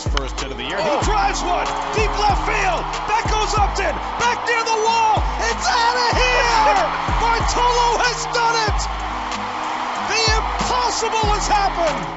his first hit of the year. Oh. He drives one deep left field. That goes Upton back near the wall. It's out of here. Bartolo has done it. The impossible has happened.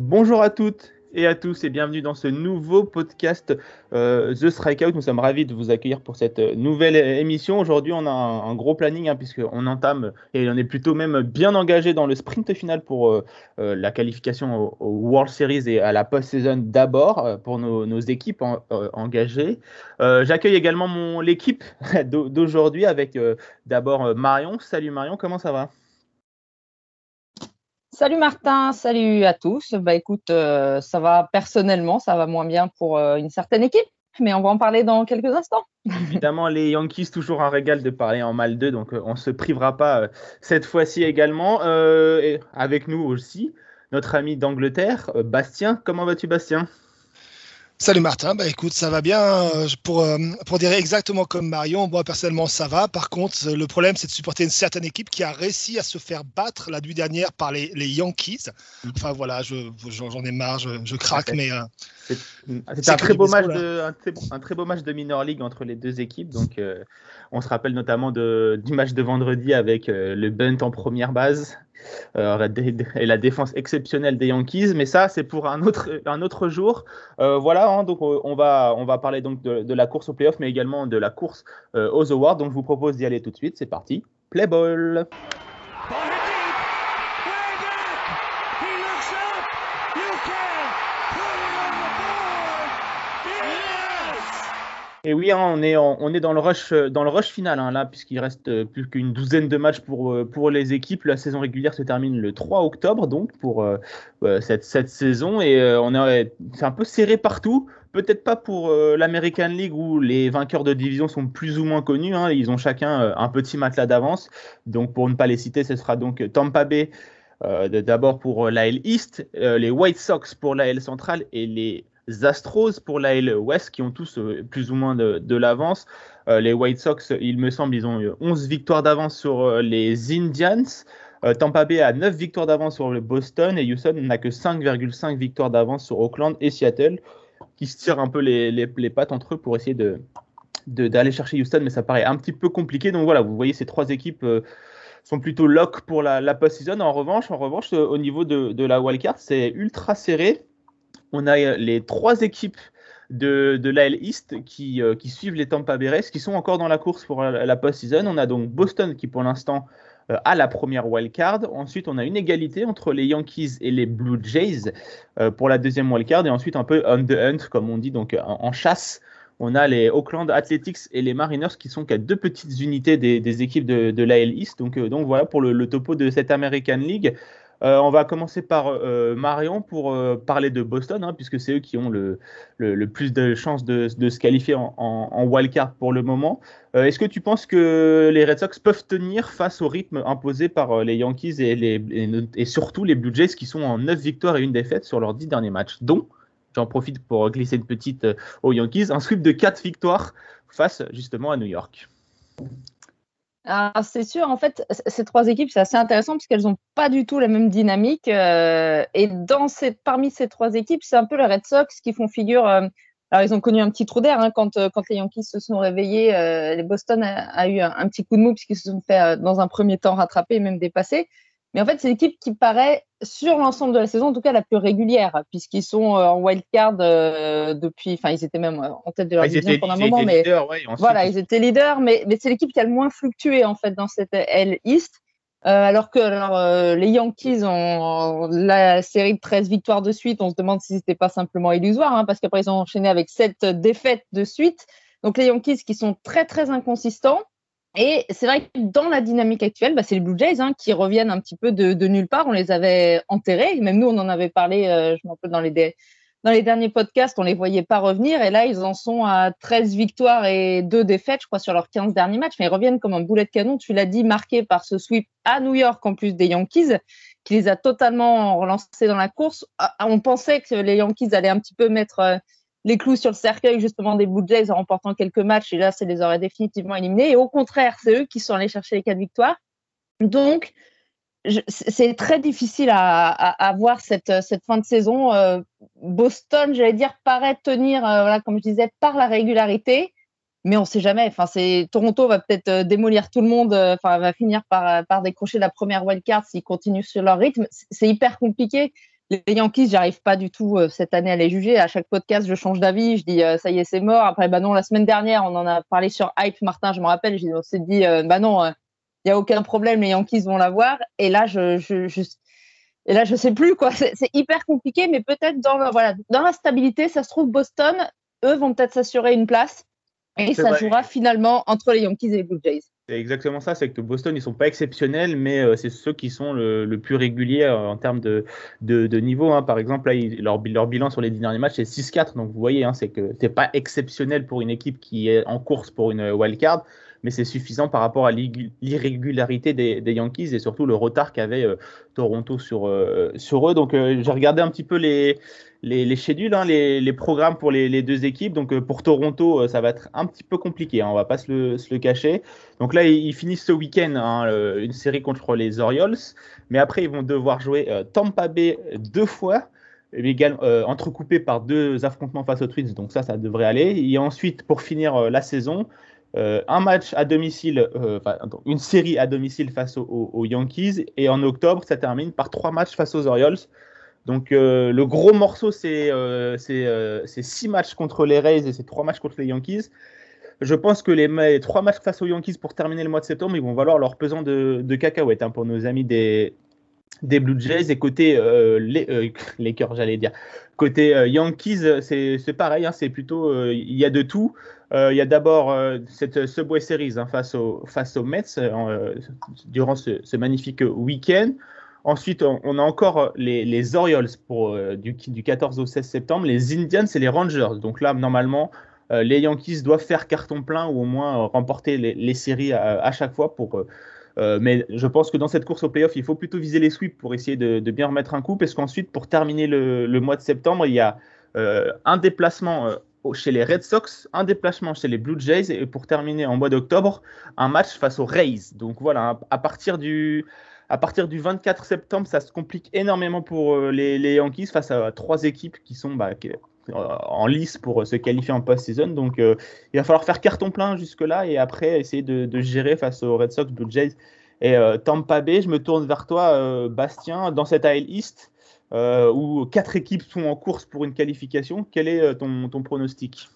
Bonjour à toutes et à tous et bienvenue dans ce nouveau podcast euh, The Strikeout. Nous sommes ravis de vous accueillir pour cette nouvelle émission. Aujourd'hui, on a un, gros planning hein, puisqu'on entame et on est plutôt même bien engagé dans le sprint final pour euh, euh, la qualification au, World Series et à la post-saison d'abord pour nos, équipes engagées. J'accueille également l'équipe d'aujourd'hui avec d'abord Marion. Salut Marion, comment ça va? Salut Martin, salut à tous. Bah écoute, euh, ça va personnellement, ça va moins bien pour euh, une certaine équipe, mais on va en parler dans quelques instants. Évidemment, les Yankees, toujours un régal de parler en mal d'eux, donc euh, on ne se privera pas cette fois-ci également. Avec nous aussi, notre ami d'Angleterre, Bastien. Comment vas-tu Bastien? Salut Martin, bah écoute, ça va bien. Euh, pour, euh, pour dire exactement comme Marion, moi personnellement ça va. Par contre, le problème c'est de supporter une certaine équipe qui a réussi à se faire battre la nuit dernière par les, les Yankees. Mhm. Enfin voilà, j'en ai marre, je, craque, mais. Euh, c'est un, très beau match de, un, très, beau match de Minor League entre les deux équipes. Donc on se rappelle notamment de, du match de vendredi avec le bunt en première base euh, et la défense exceptionnelle des Yankees. Mais ça, c'est pour un autre, un autre jour. Euh, voilà, hein, donc euh, on va, on va parler donc de, la course au playoff, mais également de la course aux awards. Donc je vous propose d'y aller tout de suite. C'est parti. Play ball. Et oui, hein, on, est on est dans le rush, euh, dans le rush final hein, là, puisqu'il reste euh, plus qu'une douzaine de matchs pour, euh, pour les équipes. La saison régulière se termine le 3 octobre, donc pour cette, saison. Et c'est un peu serré partout. Peut-être pas pour l'American League où les vainqueurs de division sont plus ou moins connus. Hein. Ils ont chacun un petit matelas d'avance. Donc pour ne pas les citer, ce sera donc Tampa Bay. D'abord pour l'AL East, les White Sox pour l'AL Centrale et les Astros pour la West qui ont tous euh, plus ou moins de, l'avance. Euh, les White Sox, il me semble, ils ont eu 11 victoires d'avance sur euh, les Indians. Tampa Bay a 9 victoires d'avance sur le Boston et Houston n'a que 5,5 victoires d'avance sur Oakland et Seattle qui se tirent un peu les, pattes entre eux pour essayer de, d'aller chercher Houston, mais ça paraît un petit peu compliqué. Donc voilà, vous voyez, ces trois équipes sont plutôt lock pour la, la post-season. En revanche, en revanche au niveau de la wildcard, c'est ultra serré on a euh, les trois équipes de, de l'AL East qui, euh, qui, suivent les Tampa Bay Rays, qui sont encore dans la course pour la, post-season. On a donc Boston qui, pour l'instant, euh, a la première wildcard. Ensuite, on a une égalité entre les Yankees et les Blue Jays pour la deuxième wildcard. Et ensuite, un peu on the hunt, comme on dit, donc en, chasse. On a les Oakland Athletics et les Mariners qui sont qu'à deux petites unités des, équipes de, de l'AL East. Donc, donc voilà pour le, le, topo de cette American League. Euh, on va commencer par euh, Marion pour euh, parler de Boston, hein, puisque c'est eux qui ont le, plus de chances de, se qualifier en, wildcard pour le moment. Est-ce que tu penses que les Red Sox peuvent tenir face au rythme imposé par les Yankees et, surtout les Blue Jays qui sont en 9 victoires et une défaite sur leurs 10 derniers matchs, dont, j'en profite pour glisser une petite aux Yankees, un sweep de 4 victoires face justement à New York c'est sûr, en fait, ces trois équipes, c'est assez intéressant parce qu'elles n'ont pas du tout la même dynamique. Euh, et dans ces, parmi ces trois équipes, c'est un peu les Red Sox qui font figure. Euh, alors, ils ont connu un petit trou d'air hein, quand, euh, quand les Yankees se sont réveillés. les Boston a, eu un, petit coup de mou puisqu'ils se sont fait, dans un premier temps, rattraper et même dépasser. Mais en fait, c'est l'équipe qui paraît, sur l'ensemble de la saison, en tout cas la plus régulière, puisqu'ils sont euh, en wildcard euh, depuis. Enfin, ils étaient même euh, en tête de leur division pendant un moment. Mais voilà, ils étaient leaders, mais, mais c'est l'équipe qui a le moins fluctué, en fait, dans cette L East. alors que alors, les Yankees ont la série de 13 victoires de suite. On se demande si c'était pas simplement illusoire, hein, parce qu'après, ils ont enchaîné avec 7 défaites de suite. Donc, les Yankees qui sont très, très inconsistants. Et c'est vrai que dans la dynamique actuelle, bah, c'est les Blue Jays hein, qui reviennent un petit peu de, nulle part. On les avait enterrés. Même nous, on en avait parlé, euh, je m'en rappelle, dans les, derniers podcasts, on les voyait pas revenir. Et là, ils en sont à 13 victoires et 2 défaites, je crois, sur leurs 15 derniers matchs. Mais ils reviennent comme un boulet de canon. Tu l'as dit, marqué par ce sweep à New York, en plus des Yankees, qui les a totalement relancés dans la course. Ah, on pensait que les Yankees allaient un petit peu mettre euh, les clous sur le cercueil justement des Blue en remportant quelques matchs et là, ça les aurait définitivement éliminés. Et au contraire, c'est eux qui sont allés chercher les quatre victoires. Donc, c'est très difficile à, voir cette, fin de saison. Euh, Boston, j'allais dire, paraît tenir, euh, comme je disais, par la régularité, mais on ne sait jamais. Enfin, Toronto va peut-être euh, démolir tout le monde, enfin, va finir par, par décrocher la première wildcard s'ils continuent sur leur rythme. C'est hyper compliqué. Les Yankees, j'arrive pas du tout cette année à les juger. À chaque podcast, je change d'avis. Je dis ça y est, c'est mort. Après, bah non, la semaine dernière, on en a parlé sur Hype, Martin, je me rappelle. On s'est dit, bah non il n'y a aucun problème, les Yankees vont l'avoir. Et là, je, je, je, et là, je sais plus quoi. C'est hyper compliqué, mais peut-être dans, voilà, dans la stabilité, ça se trouve, Boston, eux vont peut-être s'assurer une place. Et ça jouera finalement entre les Yankees et les Blue Jays. C'est exactement ça, c'est que Boston, ils sont pas exceptionnels, mais euh, c'est ceux qui sont le, plus réguliers euh, en termes de, niveau. Hein. Par exemple, leur, bilan sur les dix derniers matchs, c'est 6-4. Donc vous voyez, hein, c'est que c'est pas exceptionnel pour une équipe qui est en course pour une wildcard mais c'est suffisant par rapport à l'irrégularité des, Yankees et surtout le retard qu'avait euh, Toronto sur, eux. Donc j'ai regardé un petit peu les, les, hein, les, les, programmes pour les, deux équipes. Donc pour Toronto, ça va être un petit peu compliqué, hein, on va pas se le, cacher. Donc là, ils, finissent ce week-end hein, une série contre les Orioles, mais après ils vont devoir jouer Tampa Bay deux fois. Euh, entrecoupé par deux affrontements face aux Twins, donc ça, ça devrait aller. Et ensuite, pour finir la saison, euh, un match à domicile, euh, une série à domicile face aux, Yankees, et en octobre, ça termine par trois matchs face aux Orioles. Donc euh, le gros morceau, c'est six matchs contre les Rays et c'est trois matchs contre les Yankees. Je pense que les, trois matchs face aux Yankees pour terminer le mois de septembre, ils vont valoir leur pesant de, cacahuètes hein, pour nos amis des, des Blue Jays. Et côté les, Lakers, j'allais dire, côté Yankees, c'est pareil, hein, c'est plutôt, il y a de tout. Euh, il y a d'abord euh, cette Subway Series hein, face, au, face aux Mets euh, durant ce, magnifique week-end. Ensuite, on, a encore les, les Orioles pour, du, du, 14 au 16 septembre, les Indians et les Rangers. Donc là, normalement, les Yankees doivent faire carton plein ou au moins remporter les, séries à, chaque fois. Pour, mais je pense que dans cette course au playoff, il faut plutôt viser les sweeps pour essayer de, bien remettre un coup. Parce qu'ensuite, pour terminer le, le, mois de septembre, il y a un déplacement chez les Red Sox, un déplacement chez les Blue Jays et pour terminer en mois d'octobre, un match face aux Rays. Donc voilà, à partir du, à partir du 24 septembre, ça se complique énormément pour euh, les, Yankees face à trois équipes qui sont bah, euh, en lice pour se qualifier en post-season. Donc il va falloir faire carton plein jusque-là et après essayer de, gérer face aux Red Sox, Blue Jays et euh, Tampa Bay. Je me tourne vers toi, Bastien, dans cette AL East euh, où quatre équipes sont en course pour une qualification. Quel est euh, ton pronostic?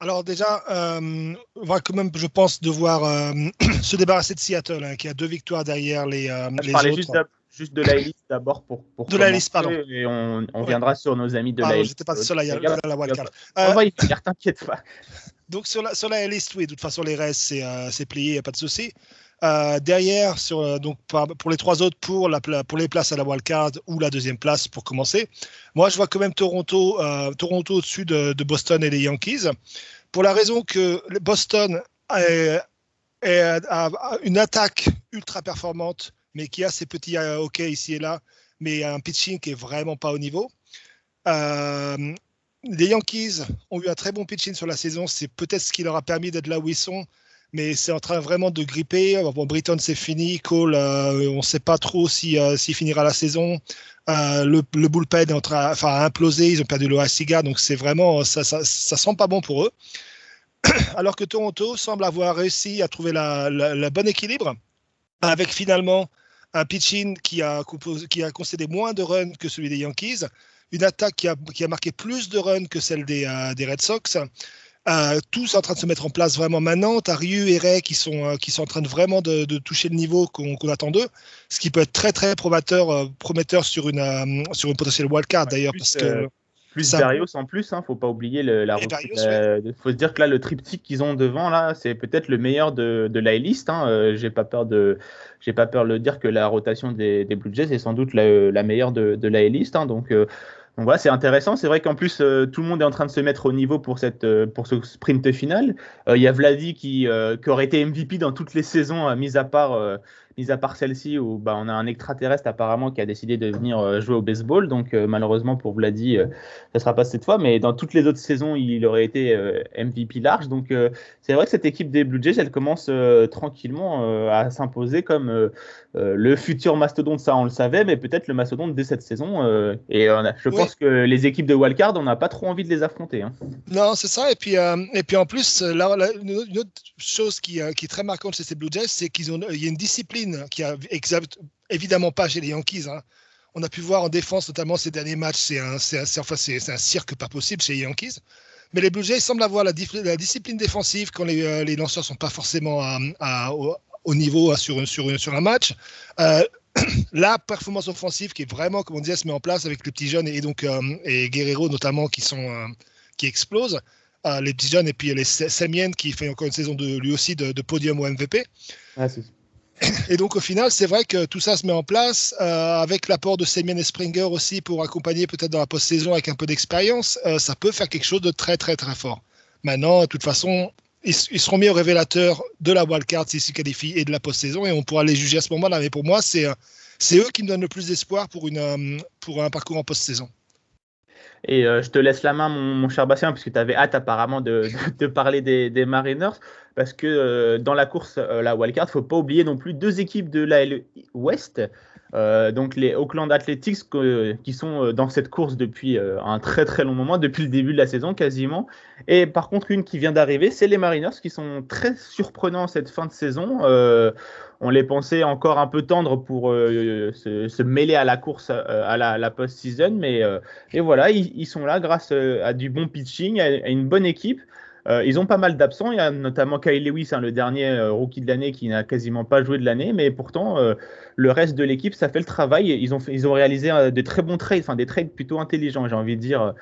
Alors déjà, euh, on va quand même, je pense, devoir euh, se débarrasser de Seattle, hein, qui a deux victoires derrière les, euh, je parlais Juste, juste, de la liste d'abord pour, pour de la liste, pardon. Et on, on viendra sur nos amis de la liste. J'étais pas sur la, la, la wildcard. On va y faire, t'inquiète pas. Donc sur la, sur la liste, oui, de toute façon les restes c'est plié, il n'y a pas de souci. Euh, derrière, euh, donc, pour les trois autres, pour les places à la wildcard ou la deuxième place pour commencer, moi je vois quand même Toronto, euh, Toronto au-dessus de, Boston et les Yankees, pour la raison que Boston a, une attaque ultra performante, mais qui a ses petits hockey ici et là, mais un pitching qui est vraiment pas au niveau. les Yankees ont eu un très bon pitching sur la saison, c'est peut-être ce qui leur a permis d'être là où ils sont mais c'est en train vraiment de gripper. Bon, Britton, c'est fini. Cole, euh, on ne sait pas trop s'il si, si finira la saison. Euh, le, bullpen est en train enfin, à imploser. Ils ont perdu le Asiga, donc c'est vraiment, ça, ça, ça, sent pas bon pour eux. Alors que Toronto semble avoir réussi à trouver la, la, bon équilibre avec finalement un pitching qui a, qui a concédé moins de runs que celui des Yankees, une attaque qui a, qui a marqué plus de runs que celle des, euh, des Red Sox, euh, tous en train de se mettre en place vraiment maintenant. Tu as Ryu et Ray qui sont, euh, qui sont en train de vraiment de, de toucher le niveau qu'on attend d'eux, ce qui peut être très très prometteur, euh, prometteur sur, une, euh, sur une potentielle wildcard d'ailleurs. parce que plus ça... en plus, hein, faut pas oublier le, la. Il faut se dire que là, le triptyque qu'ils ont devant là, c'est peut-être le meilleur de, de la liste. Hein. j'ai pas peur de, j'ai pas peur de dire que la rotation des, des Blue Jays est sans doute la, la meilleure de, de la liste. Hein. donc donc voilà, c'est intéressant. C'est vrai qu'en plus, euh, tout le monde est en train de se mettre au niveau pour, cette, euh, pour ce sprint final. Euh, il y a Vladi qui, qui, aurait été MVP dans toutes les saisons, mis à part, mis à part celle-ci où bah, on a un extraterrestre apparemment qui a décidé de venir euh, jouer au baseball. Donc euh, malheureusement pour Vladi, euh, ça ne sera pas cette fois. Mais dans toutes les autres saisons, il aurait été MVP large. Donc c'est vrai que cette équipe des Blue Jays, elle commence tranquillement à s'imposer comme le futur mastodonte. Ça, on le savait, mais peut-être le mastodonte dès cette saison. et je pense que les équipes de wildcard, on n'a pas trop envie de les affronter. Hein. Non, c'est ça. Et puis, et puis en plus, là, une autre chose qui, qui est très marquante chez ces Blue Jays, c'est qu'il y a une discipline qui a évidemment pas chez les Yankees. Hein. On a pu voir en défense, notamment ces derniers matchs, c'est un, enfin, un, cirque pas possible chez les Yankees. Mais les Blue Jays semblent avoir la, discipline défensive quand les, euh, lanceurs sont pas forcément au, niveau sur un match. Euh, la performance offensive qui est vraiment, comme on disait, se met en place avec les petits jeunes et donc euh, et Guerrero notamment qui sont qui explosent. les petits jeunes et puis les Semien qui fait encore une saison de lui aussi de, podium au MVP. Ah, et donc au final, c'est vrai que tout ça se met en place euh, avec l'apport de Semien et Springer aussi pour accompagner peut-être dans la post-saison avec un peu d'expérience. Euh, ça peut faire quelque chose de très très très fort. Maintenant, de toute façon, ils, seront mis au révélateur de la wildcard s'ils se qualifient et de la post-saison et on pourra les juger à ce moment-là. Mais pour moi, c'est c'est eux qui me donnent le plus d'espoir pour, euh, pour un parcours en post-saison. Et je te laisse la main, mon, cher Bastien, puisque tu avais hâte apparemment de, parler des, Mariners parce que euh, dans la course, euh, la wildcard, il ne faut pas oublier non plus deux équipes de la West. Euh, donc les Oakland Athletics qui sont dans cette course depuis un très très long moment, depuis le début de la saison quasiment. Et par contre, une qui vient d'arriver, c'est les Mariners qui sont très surprenants cette fin de saison. on les pensait encore un peu tendres pour se, mêler à la course à la, post-season, mais et voilà, ils, sont là grâce à du bon pitching, à une bonne équipe. Euh, ils ont pas mal d'absents. Il y a notamment Kyle Lewis, hein, le dernier euh, rookie de l'année, qui n'a quasiment pas joué de l'année. Mais pourtant, euh, le reste de l'équipe, ça fait le travail. Ils ont, ils ont réalisé de très bons trades, enfin des trades plutôt intelligents, j'ai envie de dire,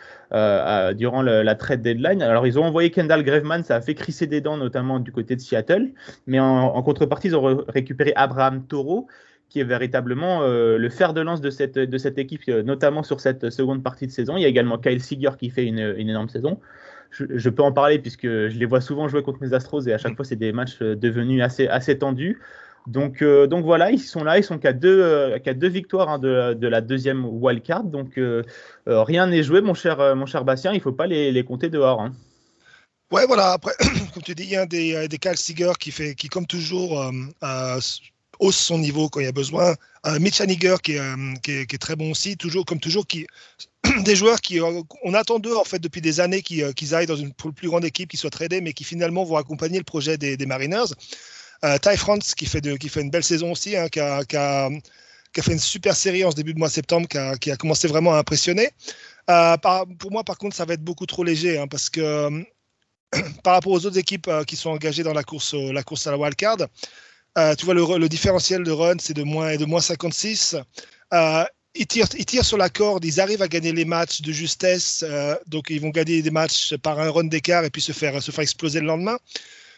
durant la trade deadline. Alors, ils ont envoyé Kendall Graveman, ça a fait crisser des dents, notamment du côté de Seattle. Mais en, contrepartie, ils ont récupéré Abraham Toro qui est véritablement le fer de lance de cette, de cette équipe, notamment sur cette seconde partie de saison. Il y a également Kyle Seager qui fait une, une énorme saison je, peux en parler puisque je les vois souvent jouer contre mes Astros et à chaque mm. fois c'est des matchs euh, devenus assez, assez tendus. Donc, euh, donc voilà, ils sont là, ils sont qu'à deux, euh, deux victoires hein, de, de, la deuxième wildcard. Donc rien n'est joué, mon cher, mon cher Bastien, il ne faut pas les, les compter dehors. Hein. Ouais, voilà, après, comme tu dis, il y a des, des Cal Seager qui, fait, qui, comme toujours, hausse son niveau quand il y a besoin. Mitch Haniger qui est, qui, qui est, très bon aussi, toujours, comme toujours, qui des joueurs qui euh, on attend d'eux en fait depuis des années euh, qu'ils aillent dans une plus grande équipe, qu'ils soient tradés, mais qui finalement vont accompagner le projet des, Mariners. Euh, Ty France qui fait, de, qui fait une belle saison aussi, hein, qui, a, qui, qui, fait une super série en ce début de mois de septembre, qui a, qui commencé vraiment à impressionner. Euh, par, pour moi, par contre, ça va être beaucoup trop léger hein, parce que par rapport aux autres équipes qui sont engagées dans la course à la wildcard, tu vois, le, différentiel de run, c'est de moins, de moins 56 ils tirent, sur la corde, ils arrivent à gagner les matchs de justesse, euh, donc ils vont gagner des matchs par un run d'écart et puis se faire, se faire exploser le lendemain.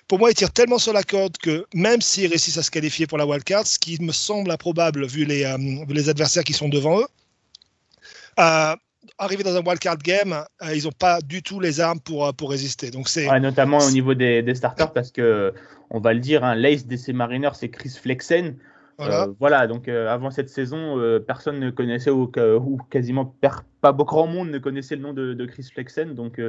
Pour moi, ils tirent tellement sur la corde que même s'ils réussissent à se qualifier pour la wildcard, ce qui me semble improbable vu euh, les adversaires qui sont devant eux, euh, arriver dans un wildcard game, ils n'ont pas du tout les armes pour, pour résister. Donc c'est notamment au niveau des, des, starters, parce que on va le dire, hein, l'ace de ces Mariners, c'est Chris Flexen. Voilà, euh, donc euh, avant cette saison, euh, personne ne connaissait ou, quasiment pas beaucoup grand monde ne connaissait le nom de, Chris Flexen. Donc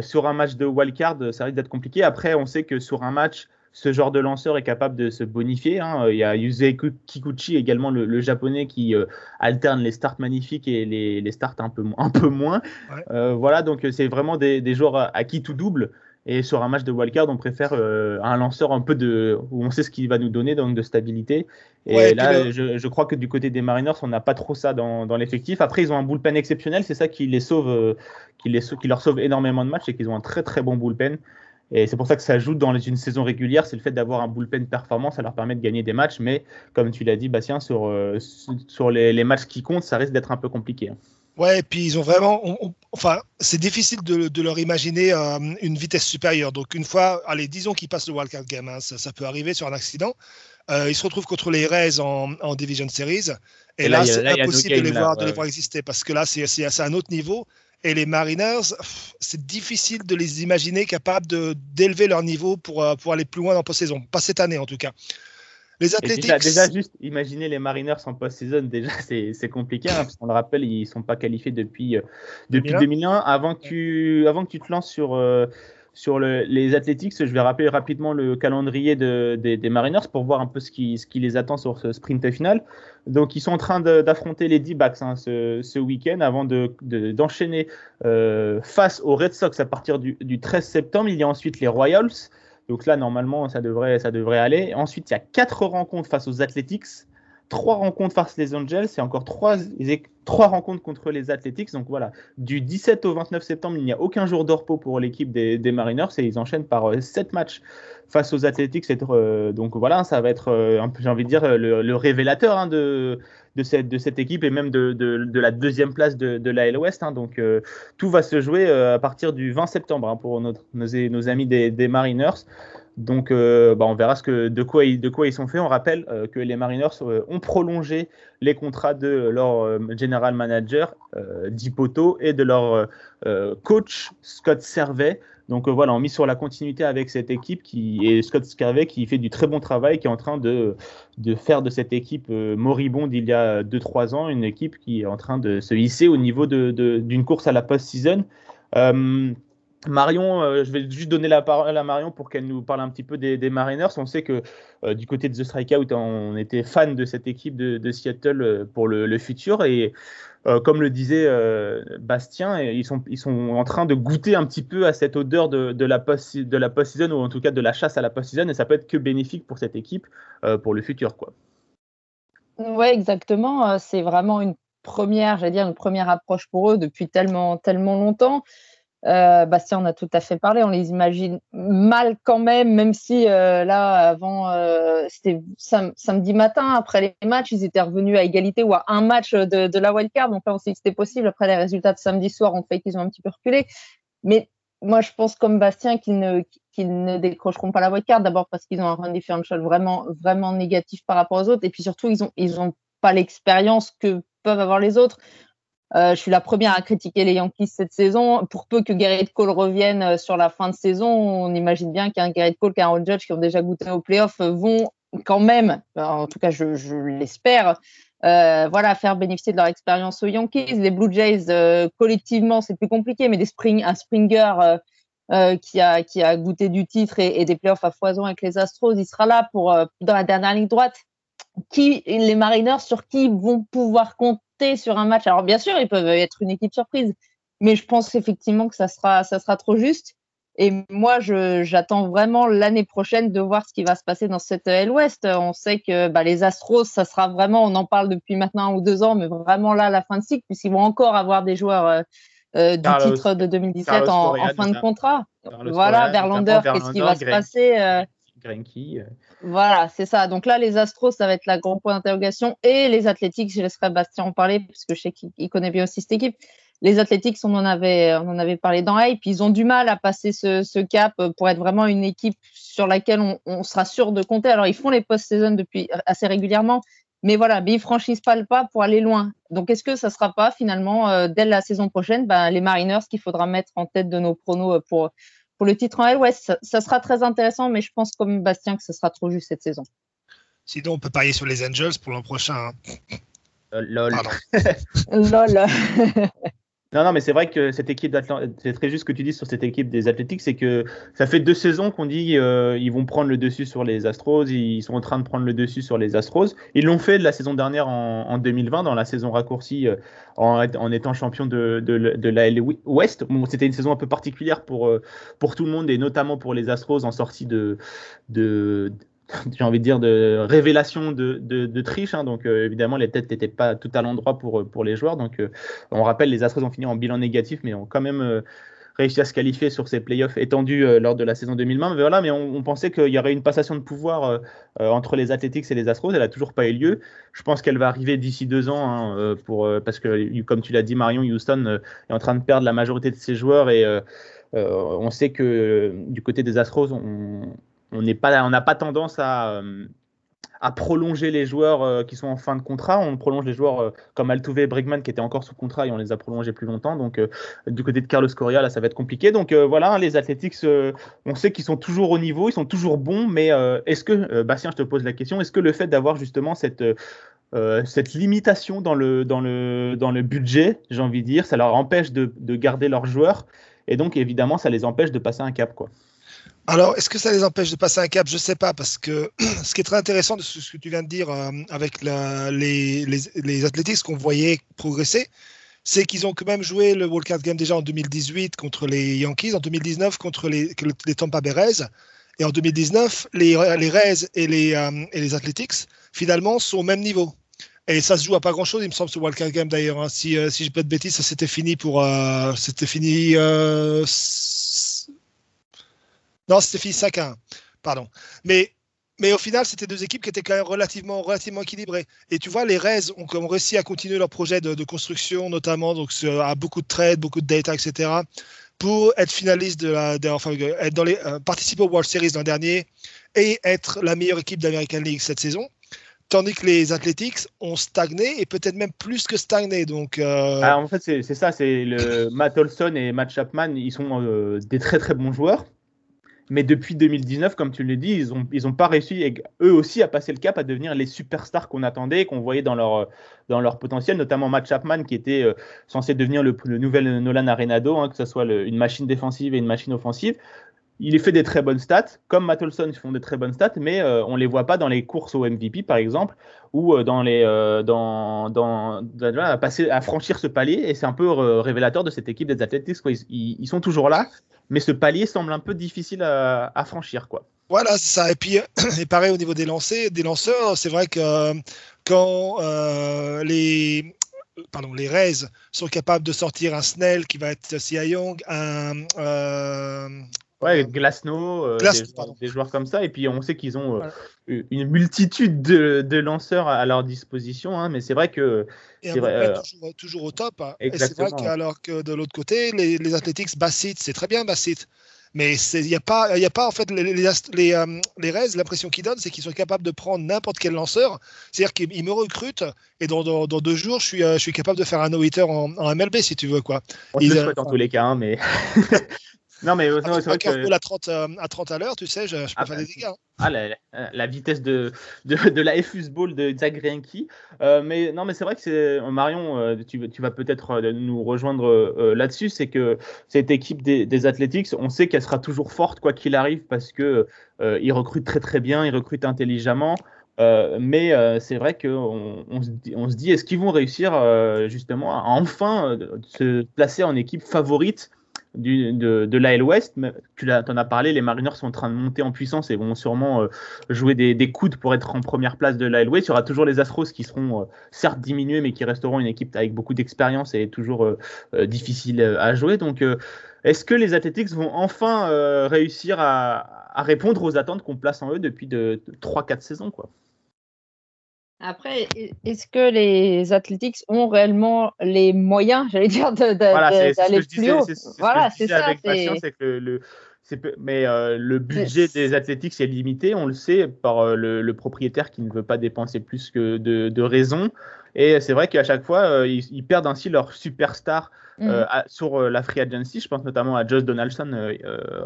sur un match de wildcard, ça risque d'être compliqué. Après, on sait que sur un match, ce genre de lanceur est capable de se bonifier. Hein. Il y a Yusei Kikuchi également, le, japonais, qui alterne les starts magnifiques et les, starts un peu, un peu moins. voilà, donc c'est vraiment des, des joueurs à qui tout double. Et sur un match de wildcard, on préfère euh, un lanceur un peu de où on sait ce qu'il va nous donner, donc de stabilité. Et là, je, crois que du côté des Mariners, on n'a pas trop ça dans, dans l'effectif. Après, ils ont un bullpen exceptionnel, c'est ça qui les sauve, euh, qui, les, qui leur sauve énormément de matchs, et qu'ils ont un très très bon bullpen. Et c'est pour ça que ça joue dans une saison régulière, c'est le fait d'avoir un bullpen performant, ça leur permet de gagner des matchs. Mais comme tu l'as dit, Bastien, sur, euh, sur les, les, matchs qui comptent, ça risque d'être un peu compliqué. Hein. Ouais, et puis ils ont vraiment. enfin, c'est difficile de, leur imaginer euh, une vitesse supérieure. Donc, une fois, allez, disons qu'ils passent le wildcard game, hein, ça, peut arriver sur un accident. Euh, ils se retrouvent contre les Rays en, Division Series. Et, là, c'est impossible de, les voir, de les voir exister parce que là, c'est un autre niveau. Et les Mariners, c'est difficile de les imaginer capables d'élever leur niveau pour, euh, pour aller plus loin dans la saison Pas cette année, en tout cas. Les Athletics. Déjà, juste imaginer les Mariners en post-season, déjà c'est compliqué, hein, parce qu'on le rappelle, ils sont pas qualifiés depuis, euh, depuis 2001. Avant que, tu, avant que tu te lances sur, euh, sur les Athletics, je vais rappeler rapidement le calendrier des Mariners pour voir un peu ce qui, les attend sur ce sprint final. Donc, ils sont en train d'affronter les D-backs hein, ce, week-end avant d'enchaîner de, euh, face aux Red Sox à partir du, du 13 septembre. Il y a ensuite les Royals. Donc là, normalement, ça devrait, ça devrait aller. Ensuite, il y a quatre rencontres face aux Athletics, trois rencontres face aux Angels et encore trois, trois rencontres contre les Athletics. Donc voilà, du 17 au 29 septembre, il n'y a aucun jour de repos pour l'équipe des, Mariners et ils enchaînent par euh, sept matchs face aux Athletics. Euh, donc voilà, ça va être, euh, j'ai envie de dire, le, révélateur hein, de, cette, équipe et même de, la deuxième place de, de West. Hein. donc tout va se jouer à partir du 20 septembre hein, pour nos, amis des Mariners. Donc euh, bah, on verra ce que, de, quoi ils, sont faits. On rappelle que les Mariners ont prolongé les contrats de leur general manager, Dipoto, et de leur coach, Scott Servet. Donc euh, voilà, on mise sur la continuité avec cette équipe qui et Scott Scarvey qui fait du très bon travail, qui est en train de, faire de cette équipe euh, moribonde il y a 2-3 ans une équipe qui est en train de se hisser au niveau d'une course à la post-season. Euh, Marion, je vais juste donner la parole à Marion pour qu'elle nous parle un petit peu des, Mariners. On sait que du côté de The Strikeout, on était fan de cette équipe de, Seattle pour le, futur et euh, comme le disait euh, Bastien, ils sont, ils sont en train de goûter un petit peu à cette odeur de, de la post-season, ou en tout cas de la chasse à la post-season, et ça peut être que bénéfique pour cette équipe euh, pour le futur. Quoi. Exactement. C'est vraiment une première, j'allais dire, une première approche pour eux depuis tellement, tellement longtemps. Euh, Bastien, on a tout à fait parlé. On les imagine mal quand même, même si euh, là, avant, euh, c'était samedi matin, après les matchs, ils étaient revenus à égalité ou à un match de, la wildcard. Donc là, on sait que c'était possible. Après, les résultats de samedi soir ont fait qu'ils ont un petit peu reculé. Mais moi, je pense comme Bastien qu'ils ne, décrocheront pas la wildcard. D'abord parce qu'ils ont un run differential vraiment, vraiment négatif par rapport aux autres. Et puis surtout, ils ont, ils ont pas l'expérience que peuvent avoir les autres. Euh, je suis la première à critiquer les Yankees cette saison. Pour peu que Garrett Cole revienne euh, sur la fin de saison, on imagine bien qu'un Garrett Cole, qu'un Judge qui ont déjà goûté au playoff euh, vont quand même, en tout cas je, l'espère, voilà, faire bénéficier de leur expérience aux Yankees. Les Blue Jays, collectivement, c'est plus compliqué, mais des un Springer qui, a, goûté du titre et, et, des playoffs à foison avec les Astros, il sera là pour dans la dernière ligne droite. Qui, les Mariners, sur qui vont pouvoir compter? Sur un match. Alors bien sûr, ils peuvent être une équipe surprise, mais je pense effectivement que ça sera, ça sera trop juste. Et moi, j'attends vraiment l'année prochaine de voir ce qui va se passer dans cette L West. On sait que bah, les Astros, ça sera vraiment, on en parle depuis maintenant un ou deux ans, mais vraiment là, la fin de cycle, puisqu'ils vont encore avoir des joueurs euh, euh, du titre de 2017 en, fin de contrat. voilà, Verlander, qu'est-ce qui va se passer euh, euh. Voilà, c'est ça. Donc là, les Astros, ça va être la grande point d'interrogation. Et les Athletics, je laisserai Bastien en parler, parce que je sais qu'il connaît bien aussi cette équipe. Les Athletics, on en avait, on en avait parlé dans Hype. Ils ont du mal à passer ce, cap pour être vraiment une équipe sur laquelle on, sera sûr de compter. Alors, ils font les post-saison depuis assez régulièrement. Mais voilà, mais ils franchissent pas le pas pour aller loin. Donc, est-ce que ça sera pas finalement, euh, dès la saison prochaine, ben, les Mariners qu'il faudra mettre en tête de nos pronos pour, pour le titre en L West. Ça, sera très intéressant, mais je pense comme Bastien que ce sera trop juste cette saison. Sinon, on peut parier sur les Angels pour l'an prochain. Hein. Euh, lol. lol. Non, non, mais c'est vrai que cette équipe c'est très juste ce que tu dis sur cette équipe des Athletics, c'est que ça fait deux saisons qu'on dit euh, ils vont prendre le dessus sur les Astros, ils sont en train de prendre le dessus sur les Astros. Ils l'ont fait la saison dernière en, 2020, dans la saison raccourcie, euh, en, étant champion de, de, la L West. Bon, C'était une saison un peu particulière pour, euh, pour tout le monde et notamment pour les Astros en sortie de, de, j'ai envie de dire, de révélation de, triche. Hein. donc, euh, évidemment, les têtes n'étaient pas tout à l'endroit pour, pour les joueurs. Donc, euh, on rappelle, les Astros ont fini en bilan négatif, mais ont quand même euh, réussi à se qualifier sur ces playoffs étendus lors de la saison 2020. Mais voilà, mais on, pensait qu'il y aurait une passation de pouvoir entre les Athletics et les Astros. Elle n'a toujours pas eu lieu. Je pense qu'elle va arriver d'ici deux ans, hein, pour, parce que, comme tu l'as dit, Marion Houston est en train de perdre la majorité de ses joueurs et on sait que du côté des Astros, on, on n'a pas tendance à, euh, prolonger les joueurs euh, qui sont en fin de contrat. On prolonge les joueurs euh, comme Altuve et qui étaient encore sous contrat et on les a prolongés plus longtemps. Donc du côté de Carlos Correa, là, ça va être compliqué. Donc voilà, hein, les Athletics, on sait qu'ils sont toujours au niveau, ils sont toujours bons, mais est-ce que, Bastien, je te pose la question, est-ce que le fait d'avoir justement cette cette limitation dans le, dans le, dans le budget, j'ai envie de dire, ça leur empêche de, de garder leurs joueurs et donc évidemment ça les empêche de passer un cap quoi. Alors, est-ce que ça les empêche de passer un cap? Je ne sais pas, parce que ce qui est très intéressant de ce que tu viens de dire euh, avec les, les, Athletics qu'on voyait progresser, c'est qu'ils ont quand même joué le World Cup Game déjà en 2018 contre les Yankees, en 2019 contre les, les Tampa Bay Rays, et en 2019, les, les Rays et les, euh, et les Athletics, finalement, sont au même niveau. Et ça se joue à pas grand chose, il me semble, ce World Cup Game d'ailleurs. Hein. Si, euh, si je ne pas de bêtises, ça s'était fini pour. c'était fini non, c'était 5 1. Pardon. Mais, mais au final, c'était deux équipes qui étaient quand même relativement, relativement équilibrées. Et tu vois, les Reds ont, ont réussi à continuer leur projet de, construction, notamment donc, à beaucoup de trades, beaucoup de data, etc., pour être finaliste de la. enfin, être dans les, euh, participer au World Series l'an dernier et être la meilleure équipe d'American League cette saison tandis que les Athletics ont stagné et peut-être même plus que stagné. Donc, euh, ah, en fait, c'est ça, c'est Matt Olson et Matt Chapman, ils sont euh, des très très bons joueurs. Mais depuis 2019, comme tu l'as dit, ils n'ont pas réussi, eux aussi, à passer le cap, à devenir les superstars qu'on attendait, qu'on voyait dans leur, potentiel, notamment Matt Chapman, qui était euh, censé devenir le, nouvel Nolan Arenado, hein, que ce soit une machine défensive et une machine offensive. Il fait des très bonnes stats, comme Matt Olson font des très bonnes stats, mais euh, on ne les voit pas dans les courses au MVP, par exemple, ou euh, dans les, dans, dans, à, passer, à franchir ce palier. Et c'est un peu révélateur de cette équipe des Athletics. Ils, sont toujours là, mais ce palier semble un peu difficile à, franchir, quoi. Voilà, c'est ça. Et puis, et pareil au niveau des lancers, des lanceurs, c'est vrai que euh, quand euh, les pardon, les Rays sont capables de sortir un Snell qui va être Sia Young, un euh, Ouais, Glasnow, euh, des, joueurs, comme ça. Et puis on sait qu'ils ont euh, une multitude de, lanceurs à leur disposition. Hein, mais c'est vrai que. c'est vrai, toujours, au top. Hein. Et c'est vrai qu'alors que de l'autre côté, les, les Athletics, Bassett, c'est très bien Bassett. Mais il n'y a, pas, a pas, en fait, les, les, les, euh, l'impression qu'ils donnent, c'est qu'ils sont capables de prendre n'importe quel lanceur. C'est-à-dire qu'ils me recrutent et dans, dans, deux jours, je suis, je suis capable de faire un no-hitter en, MLB, si tu veux. Quoi. On le souhaite en tous les cas, hein, mais. Non, mais c'est vrai que. À 30, euh, à 30 à l'heure, tu sais, je, je peux ah, faire bah, des dégâts. Hein. Ah, la, la, vitesse de, de, de, la FUS Ball de Zach Greinke. Euh, mais non, mais c'est vrai que c'est Marion, euh, tu, tu, vas peut-être nous rejoindre là-dessus. C'est que cette équipe des, des Athletics, on sait qu'elle sera toujours forte quoi qu'il arrive parce que ils recrutent très très bien, ils recrutent intelligemment. mais c'est vrai qu'on on se, on se dit, est-ce qu'ils vont réussir justement à enfin se placer en équipe favorite de, de l'AL West. Tu en as parlé, les Mariners sont en train de monter en puissance et vont sûrement euh, jouer des, des, coudes pour être en première place de l'AL West. Il y aura toujours les Astros qui seront euh, certes diminués, mais qui resteront une équipe avec beaucoup d'expérience et toujours euh, difficile à jouer. Donc, est-ce que les Athletics vont enfin réussir à, répondre aux attentes qu'on place en eux depuis de, 3-4 saisons quoi? Après, est-ce que les Athletics ont réellement les moyens, j'allais dire, d'aller plus haut? Voilà, c'est ça. Avec c'est que le, mais euh, le budget des Athletics est limité, on le sait, par euh, le, propriétaire qui ne veut pas dépenser plus que de, de raison. Et c'est vrai qu'à chaque fois, euh, ils, perdent ainsi leur superstar euh, mhm. sur euh, la free agency. Je pense notamment à Josh Donaldson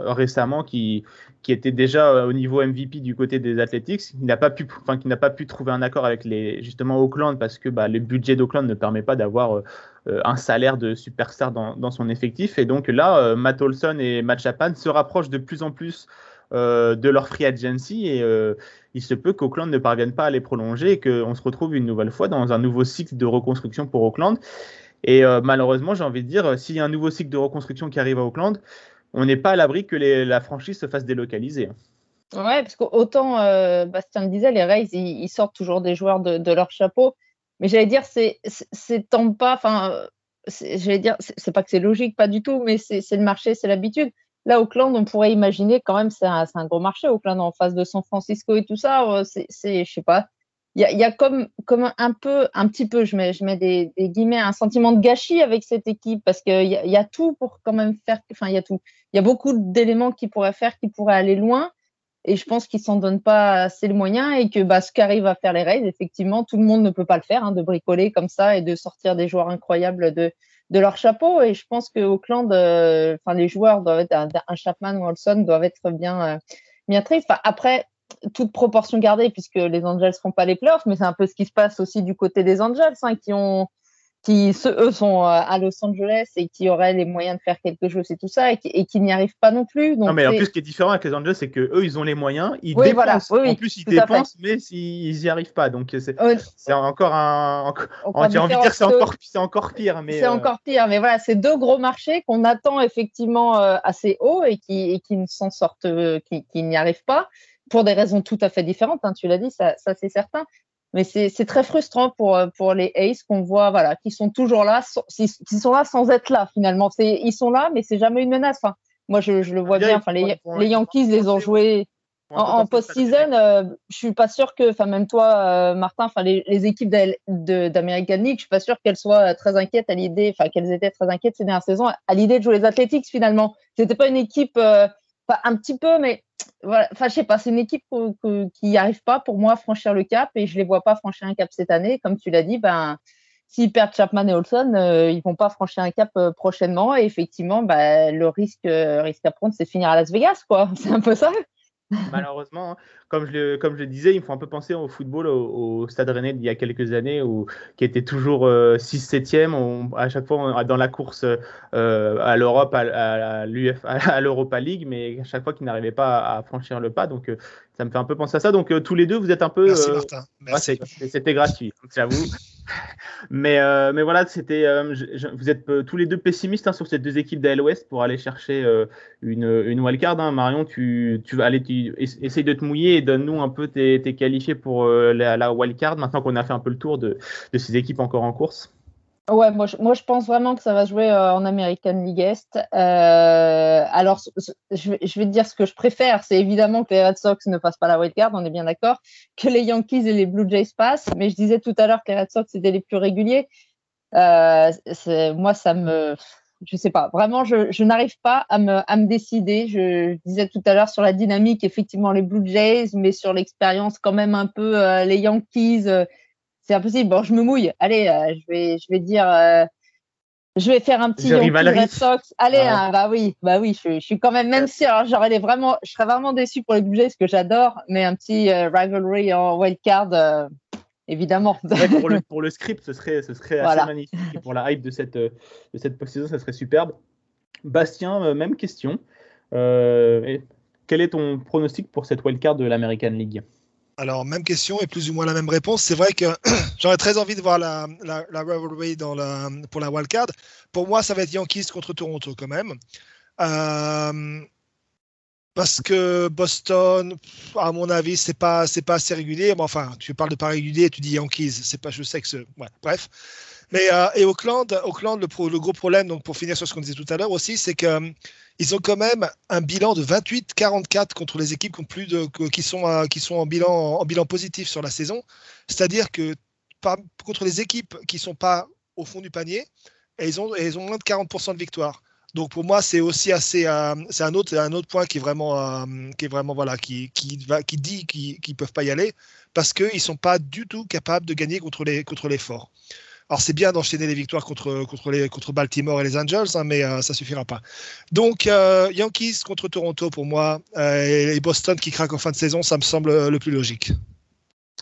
récemment, qui, qui était déjà au niveau MVP du côté des Athletics, qui n'a pas pu, enfin, qui n'a pas pu trouver un accord avec les justement Oakland parce que bah, le budget d'Oakland ne permet pas d'avoir un salaire de superstar dans, dans, son effectif. Et donc là, Matt Olson et Matt Chapman se rapprochent de plus en plus de leur free agency et il se peut qu'Auckland ne parvienne pas à les prolonger et qu'on se retrouve une nouvelle fois dans un nouveau cycle de reconstruction pour Auckland. Et euh, malheureusement, j'ai envie de dire, s'il y a un nouveau cycle de reconstruction qui arrive à Auckland, on n'est pas à l'abri que la franchise se fasse délocaliser. Ouais, parce qu'autant euh, Bastien le disait, les Rays, ils, sortent toujours des joueurs de, leur chapeau. Mais j'allais dire, c'est tant pas, enfin, j'allais dire, c'est pas que c'est logique, pas du tout, mais c'est le marché, c'est l'habitude. Là, Auckland, on pourrait imaginer quand même, c'est un, gros marché, Auckland en face de San Francisco et tout ça. Euh, c'est, je sais pas, il y a, comme, comme un peu, un petit peu, je mets, des, guillemets, un sentiment de gâchis avec cette équipe parce qu'il y, a, y a tout pour quand même faire, enfin, il y a tout. Il y a beaucoup d'éléments qui pourraient faire, qui pourraient aller loin. Et je pense qu'ils s'en donnent pas assez le moyen et que bah, ce qu'arrive à faire les Rays, effectivement, tout le monde ne peut pas le faire, hein, de bricoler comme ça et de sortir des joueurs incroyables de, de leur chapeau. Et je pense que Auckland, enfin les joueurs doivent être un, Chapman ou doivent être bien, euh, bien tristes. après, toute proportion gardée, puisque les Angels font pas les playoffs, mais c'est un peu ce qui se passe aussi du côté des Angels, hein, qui ont qui eux sont euh, à Los Angeles et qui auraient les moyens de faire quelque chose et tout ça et qui, n'y arrivent pas non plus. non mais en plus ce qui est différent avec les Angels c'est que eux ils ont les moyens, ils dépensent, en plus ils dépensent mais ils n'y arrivent pas. Donc c'est encore un j'ai envie de dire c'est encore c'est encore pire mais c'est euh, encore pire mais voilà c'est deux gros marchés qu'on attend effectivement euh, assez haut et qui et qui ne s'en sortent qui, qui n'y arrivent pas pour des raisons tout à fait différentes hein, tu l'as dit ça, ça c'est certain mais c'est très frustrant pour, euh, pour les Aces qu'on voit, voilà, qui sont toujours là, qui sont là sans être là finalement. Ils sont là, mais c'est jamais une menace. Enfin, moi, je, je le vois bien. Enfin, les, les Yankees les ont joués en, en post-season. Euh, je suis pas sûr que, enfin, même toi, euh, Martin, enfin, les, les, équipes d'American League, je suis pas sûr qu'elles soient très inquiètes à l'idée, enfin, qu'elles étaient très inquiètes ces dernières saisons à l'idée de jouer les Athletics finalement. C'était pas une équipe, euh, un petit peu, mais voilà, enfin, je sais pas, c'est une équipe qui n'arrive pas pour moi à franchir le cap et je les vois pas franchir un cap cette année. Comme tu l'as dit, ben, s'ils perdent Chapman et Olson, euh, ils vont pas franchir un cap euh, prochainement et effectivement, ben, le risque, euh, risque à prendre, c'est de finir à Las Vegas, quoi. C'est un peu ça. Malheureusement, hein. comme, je le, comme je le disais, il faut un peu penser au football au, Stade Rennais d'il y a quelques années, où, qui était toujours 6-7e, à chaque fois dans la course euh, à l'Europe, à, à, à l'Europa League, mais à chaque fois qu'ils n'arrivaient pas à, franchir le pas. Donc, euh, ça me fait un peu penser à ça. Donc, euh, tous les deux, vous êtes un peu. Merci, Martin. C'était gratuit, j'avoue. Mais, euh, mais voilà, c'était, euh, vous êtes euh, tous les deux pessimistes hein, sur ces deux équipes d'AL West pour aller chercher une, une wildcard. Hein. Marion, tu, vas aller, tu, essaye de te mouiller et donne-nous un peu tes, qualifiés pour la, wildcard maintenant qu'on a fait un peu le tour de ces équipes encore en course. Ouais, moi je, moi je pense vraiment que ça va jouer euh, en American League Est. Euh, alors, je vais, te dire ce que je préfère, c'est évidemment que les Red Sox ne passent pas la wild card, on est bien d'accord, que les Yankees et les Blue Jays passent, mais je disais tout à l'heure que les Red Sox étaient les plus réguliers. Euh, moi, ça me, je sais pas, vraiment, je, je n'arrive pas à me, à me décider. Je, disais tout à l'heure sur la dynamique, effectivement les Blue Jays, mais sur l'expérience quand même un peu les Yankees c'est impossible. Bon, je me mouille. Allez, euh, je vais, je vais dire, euh, je vais faire un petit Red Sox. Allez, hein, bah oui, bah oui, je, suis quand même, même si j'aurais vraiment, je serais vraiment déçu pour les budgets, ce que j'adore, mais un petit euh, rivalry en wild card, évidemment. pour, le, pour, le, script, ce serait, ce serait assez magnifique. Et pour la hype de cette, de cette post-saison, ça serait superbe. Bastien, même question. quel est ton pronostic pour cette wild card de l'American League? Alors, même question et plus ou moins la même réponse. C'est vrai que j'aurais très envie de voir la, la, rivalry dans la, pour la wildcard. Pour moi, ça va être Yankees contre Toronto quand même. Euh, parce que Boston, à mon avis, c'est pas pas assez régulier. Enfin, tu parles de pas régulier, tu dis Yankees, c'est pas, je sais que ouais, bref. Mais euh, et Auckland, Auckland, le, gros problème, donc pour finir sur ce qu'on disait tout à l'heure aussi, c'est que ils ont quand même un bilan de 28-44 contre les équipes qui, sont, en bilan, positif sur la saison. C'est-à-dire que contre les équipes qui ne sont pas au fond du panier, ont, ils ont moins de 40% de victoire. Donc pour moi, c'est aussi assez, euh, c'est un autre, point qui est vraiment, euh, qui dit qu'ils ne peuvent pas y aller parce qu'ils ne sont pas du tout capables de gagner contre les, contre les forts. Alors c'est bien d'enchaîner les victoires contre, contre, les, contre Baltimore et les Angels, hein, mais ça euh, ça suffira pas. Donc euh, Yankees contre Toronto pour moi euh, et Boston qui craquent en fin de saison, ça me semble le plus logique.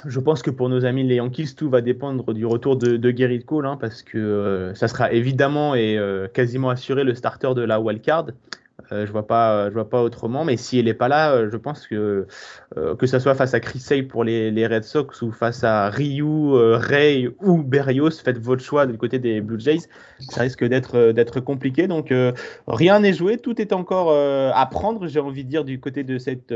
Je pense que pour nos amis les Yankees, tout va dépendre du retour de, de Gerrit Cole, hein, parce que ça sera évidemment et quasiment assuré le starter de la wild card. Euh, je vois pas, je vois pas autrement. Mais si elle n'est pas là, euh, je pense que euh, que ça soit face à Chris Sale pour les, Red Sox ou face à Ryu, Ray ou Berrios, faites votre choix du côté des Blue Jays. Ça risque d'être d'être compliqué. Donc rien n'est joué, tout est encore à prendre. J'ai envie de dire du côté de cette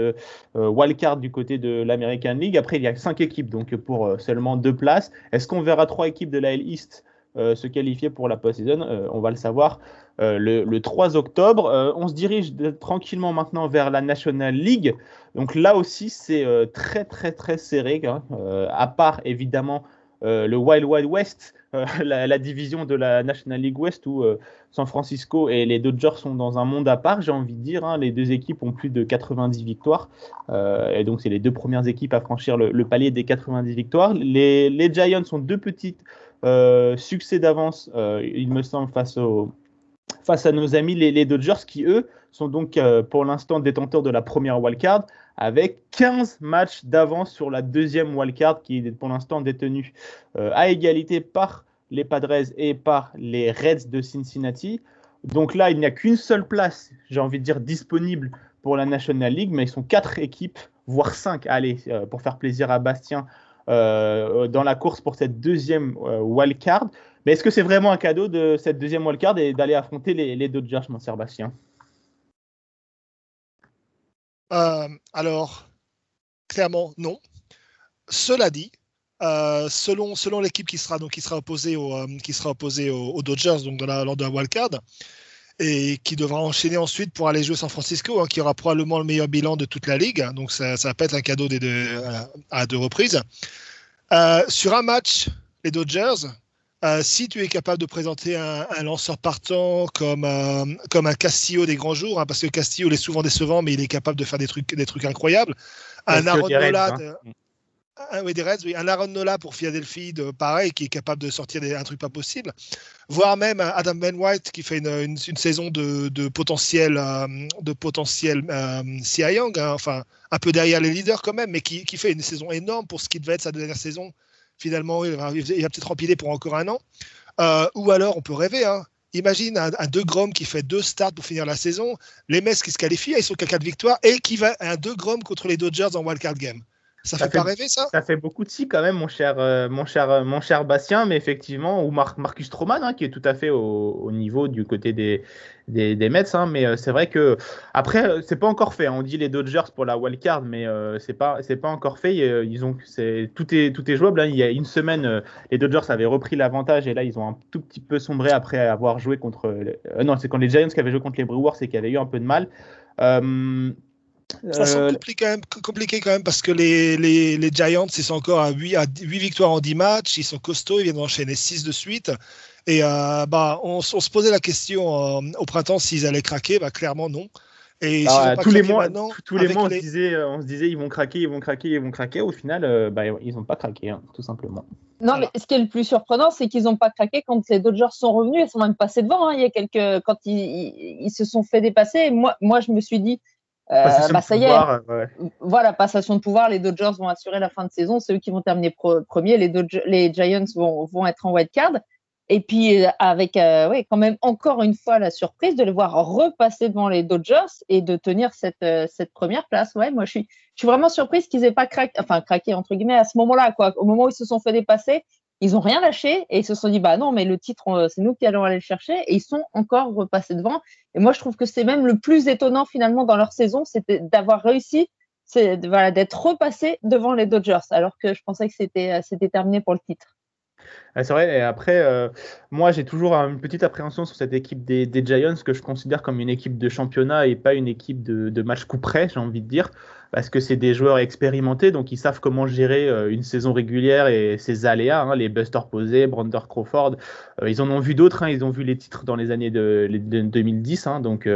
wildcard du côté de l'American League. Après, il y a cinq équipes, donc pour seulement deux places. Est-ce qu'on verra trois équipes de la L East se qualifier pour la post-season? On va le savoir euh, le, 3 octobre. Euh, on se dirige tranquillement maintenant vers la National League. Donc là aussi, c'est euh, très très très serré, hein. à part évidemment le Wild Wild West, la, division de la National League West où San Francisco et les Dodgers sont dans un monde à part, j'ai envie de dire. Hein. Les deux équipes ont plus de 90 victoires. et donc, c'est les deux premières équipes à franchir le, palier des 90 victoires. Les, les Giants ont deux petites succès d'avance, il me semble, face aux face à nos amis les, Dodgers qui, eux, sont donc euh, pour l'instant détenteurs de la première wildcard avec 15 matchs d'avance sur la deuxième wildcard qui est pour l'instant détenue euh, à égalité par les Padres et par les Reds de Cincinnati. Donc là, il n'y a qu'une seule place, j'ai envie de dire, disponible pour la National League, mais ils sont quatre équipes, voire cinq, allez, euh, pour faire plaisir à Bastien, dans la course pour cette deuxième wildcard. Mais est-ce que c'est vraiment un cadeau de cette deuxième wildcard et d'aller affronter les, les Dodgers, mon Sébastien euh, Alors, clairement, non. Cela dit, euh, selon, selon l'équipe qui sera, qui sera opposée, au, euh, qui sera opposée aux, Dodgers donc dans la, lors de la wildcard, et qui devra enchaîner ensuite pour aller jouer San Francisco, hein, qui aura probablement le meilleur bilan de toute la ligue. donc ça, ça va pas être un cadeau deux, à deux reprises. sur un match, les Dodgers, euh, si tu es capable de présenter un, lanceur partant comme, euh, comme un Castillo des grands jours, hein, parce que Castillo il est souvent décevant, mais il est capable de faire des trucs, des trucs incroyables. Un Aaron Nola, hein. un, oui, des Reds, oui, un Aaron Nola pour Philadelphie, de, pareil, qui est capable de sortir des, un truc pas possible. Voire même Adam Ben White qui fait une, une, saison de, de, potentiel, euh, de potentiel Young, hein, enfin un peu derrière les leaders quand même, mais qui, qui fait une saison énorme pour ce qui devait être sa dernière saison finalement, il va, peut-être empiler pour encore un an. Euh, ou alors, on peut rêver. Hein. Imagine un, De Grom qui fait deux starts pour finir la saison, les Mets qui se qualifient, ils sont qu'à quatre victoires, et qui va un De Grom contre les Dodgers en wildcard game. Ça, fait, pas rêver, ça? Ça fait beaucoup de si, quand même, mon cher, euh, mon cher, euh, mon cher Bastien, mais effectivement, ou Marcus Stroman, hein, qui est tout à fait au, niveau du côté des, des, des Mets. Hein, mais euh, c'est vrai que, après, c'est pas encore fait. Hein. on dit les Dodgers pour la wildcard, mais c'est pas, c'est pas encore fait. Ils ont, c'est, tout, est, tout est jouable. Il y a une semaine, les Dodgers avaient repris l'avantage et là, ils ont un tout petit peu sombré après avoir joué contre. non, c'est quand les Giants qui avaient joué contre les Brewers et qui avaient eu un peu de mal. Ça semble compliqué quand, même, compliqué quand même parce que les, les, les Giants, ils sont encore à 8, à 8 victoires en 10 matchs, ils sont costauds, ils viennent d'enchaîner 6 de suite. Et euh, bah, on, on, se posait la question euh, au printemps s'ils allaient craquer, bah, clairement non. Et ah, tous les mois, tous les mois on, se disait, on se disait ils vont craquer, ils vont craquer, ils vont craquer. Au final, euh, bah, ils n'ont pas craqué, hein, tout simplement. Non, mais ce qui est le plus surprenant, c'est qu'ils n'ont pas craqué quand les Dodgers sont revenus. Ils sont même passés devant. Hein. Il y a quelques, quand ils, ils, se sont fait dépasser. Moi, moi, je me suis dit, euh, bah, ça y est. Voilà, passation de pouvoir. Les Dodgers vont assurer la fin de saison. Ceux qui vont terminer premier. Les, les Giants vont, vont être en wild card. Et puis, euh, avec euh, ouais, quand même encore une fois la surprise de les voir repasser devant les Dodgers et de tenir cette, euh, cette première place. Ouais, moi, je suis, je suis vraiment surprise qu'ils aient pas craqué, enfin, craqué entre guillemets à ce moment-là, quoi. Au moment où ils se sont fait dépasser, ils ont rien lâché et ils se sont dit bah non mais le titre c'est nous qui allons aller le chercher. Et ils sont encore repassés devant. Et moi je trouve que c'est même le plus étonnant finalement dans leur saison c'était d'avoir réussi c'est voilà d'être repassé devant les Dodgers alors que je pensais que c'était c'était terminé pour le titre c'est vrai, et après, euh, moi j'ai toujours une petite appréhension sur cette équipe des, Giants que je considère comme une équipe de championnat et pas une équipe de, de match coup près, j'ai envie de dire, parce que c'est des joueurs expérimentés, donc ils savent comment gérer euh, une saison régulière et ses aléas, hein, les Buster Posey, Brander Crawford, euh, ils en ont vu d'autres, hein, ils ont vu les titres dans les années de, 2010, hein, donc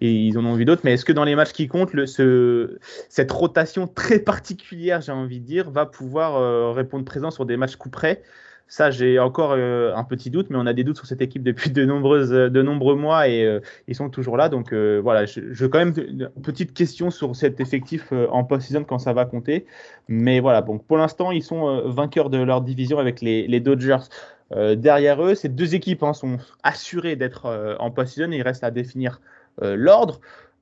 ils en ont vu d'autres, mais est-ce que dans les matchs qui comptent, cette rotation très particulière, j'ai envie de dire, va pouvoir répondre présent sur des matchs coup près? Ça, j'ai encore euh, un petit doute, mais on a des doutes sur cette équipe depuis de, de nombreux mois et euh, ils sont toujours là. Donc euh, voilà, je, je, quand même une petite question sur cet effectif en post-season quand ça va compter. Mais voilà, donc pour l'instant, ils sont vainqueurs de leur division avec les, les Dodgers. derrière eux, ces deux équipes hein, sont assurées d'être en post-season. Il reste à définir l'ordre.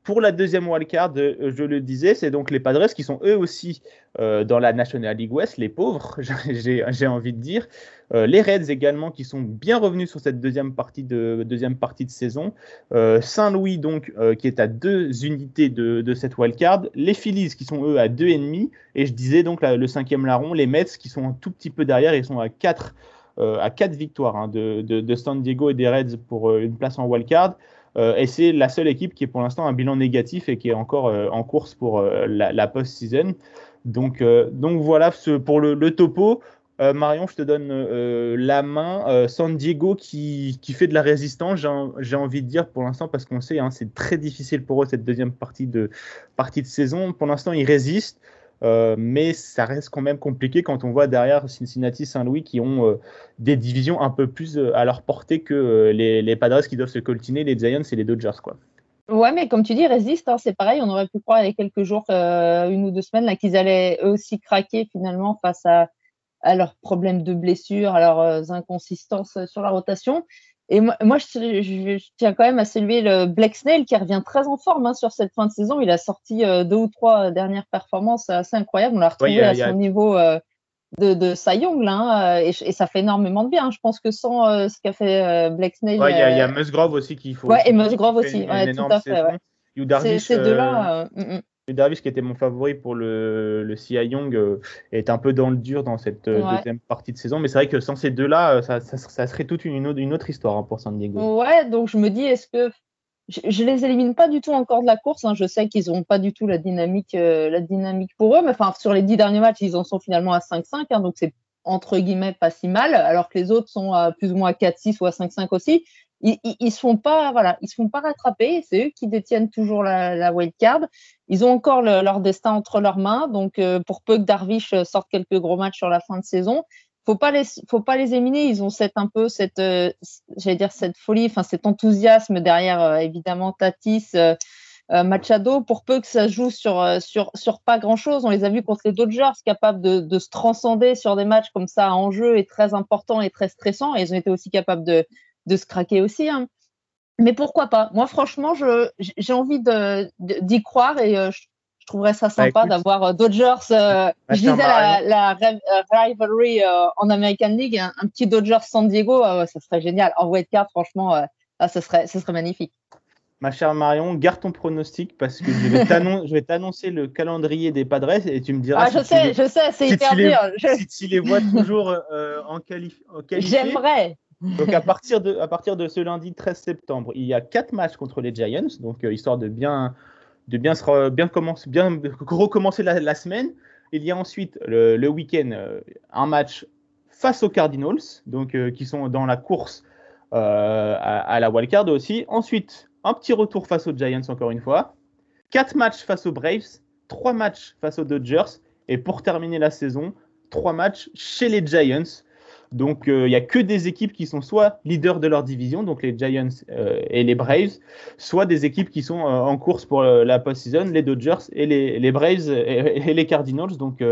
Pour la deuxième wildcard, euh, je le disais, c'est donc les Padres qui sont eux aussi euh, dans la National League West, les pauvres, j'ai envie de dire. Euh, les Reds également qui sont bien revenus sur cette deuxième partie de, deuxième partie de saison. Saint-Louis donc qui est à deux unités de, de cette wildcard. Les Phillies qui sont eux à deux et demi. Et je disais donc le cinquième larron, les Mets qui sont un tout petit peu derrière, ils sont à quatre, à quatre victoires hein, de, de, San Diego et des Reds pour une place en wildcard. Euh, et c'est la seule équipe qui est pour l'instant un bilan négatif et qui est encore euh, en course pour euh, la, post-season. Donc, donc voilà pour le, topo. Marion, je te donne la main. San Diego qui, qui, fait de la résistance, j'ai envie de dire pour l'instant, parce qu'on sait, hein, c'est très difficile pour eux cette deuxième partie de, partie de saison. Pour l'instant, ils résistent. Euh, mais ça reste quand même compliqué quand on voit derrière Cincinnati, Saint-Louis qui ont euh, des divisions un peu plus euh, à leur portée que les, Padres qui doivent se coltiner, les Giants et les Dodgers. Quoi. Ouais, mais comme tu dis, résiste, hein, c'est pareil. On aurait pu croire il y a quelques jours, une ou deux semaines, qu'ils allaient eux aussi craquer finalement face à, à leurs problèmes de blessure, à leurs inconsistances sur la rotation. Et moi, moi je, tiens quand même à saluer le Black Snail qui revient très en forme hein, sur cette fin de saison. Il a sorti euh, deux ou trois dernières performances assez incroyables. On l'a retrouvé à son niveau euh, de, de Cy Young, là, hein, et, et, ça fait énormément de bien. Je pense que sans euh, ce qu'a fait Black Snail. Il y, a Musgrove aussi qu'il faut. Ouais, et Musgrove aussi, ouais, tout à fait. Ouais. Ces deux-là. Mm, mm. Davis, qui était mon favori pour le, le CI Young, euh, est un peu dans le dur dans cette euh, deuxième partie de saison. Mais c'est vrai que sans ces deux-là, euh, ça, ça, serait toute une, une autre histoire hein, pour San Diego. Ouais, donc je me dis, est-ce que. Je, ne les élimine pas du tout encore de la course. Hein. Je sais qu'ils n'ont pas du tout la dynamique, la dynamique pour eux. Mais enfin, sur les dix derniers matchs, ils en sont finalement à 5-5. Hein, donc c'est entre guillemets pas si mal. Alors que les autres sont à plus ou moins à 4-6 ou à 5-5 aussi ils, ils, se font pas, voilà, ils se font pas rattraper. C'est eux qui détiennent toujours la, la wild card. Ils ont encore leur destin entre leurs mains. Donc, euh, pour peu que Darvish euh, sorte quelques gros matchs sur la fin de saison, faut pas les, faut pas les éliminer. Ils ont cette un peu cette, euh, j'allais dire cette folie, enfin cet enthousiasme derrière évidemment Tatis. Machado, pour peu que ça joue sur, sur, sur pas grand chose, on les a vus contre les Dodgers, capables de, de se transcender sur des matchs comme ça en jeu et très importants et très stressants. Et ils ont été aussi capables de, de se craquer aussi. Hein. Mais pourquoi pas? Moi, franchement, j'ai envie d'y croire et euh, je, trouverais ça bah, sympa d'avoir euh, Dodgers. Euh, je disais la, rivalry en American League, un, petit Dodgers San Diego, ça serait génial. En card, franchement, ça, serait, ça serait magnifique. Ma chère Marion, garde ton pronostic parce que je vais t'annoncer le calendrier des Padres et tu me diras. Ah, je sais, je sais, c'est hyper dur. Si tu les vois toujours en, qualif en J'aimerais. Donc à partir, de, à partir de ce lundi 13 septembre, il y a quatre matchs contre les Giants, donc euh, histoire de bien, de bien, se, bien, commencer, bien recommencer la, semaine. Il y a ensuite le, week-end euh, un match face aux Cardinals, donc euh, qui sont dans la course à, à, la wildcard aussi. Ensuite, un petit retour face aux Giants encore une fois. Quatre matchs face aux Braves, trois matchs face aux Dodgers, et pour terminer la saison, trois matchs chez les Giants. Donc, euh, il n'y a que des équipes qui sont soit leaders de leur division, donc les Giants euh, et les Braves, soit des équipes qui sont euh, en course pour la post-season, les Dodgers et les, Braves et, les Cardinals. Donc,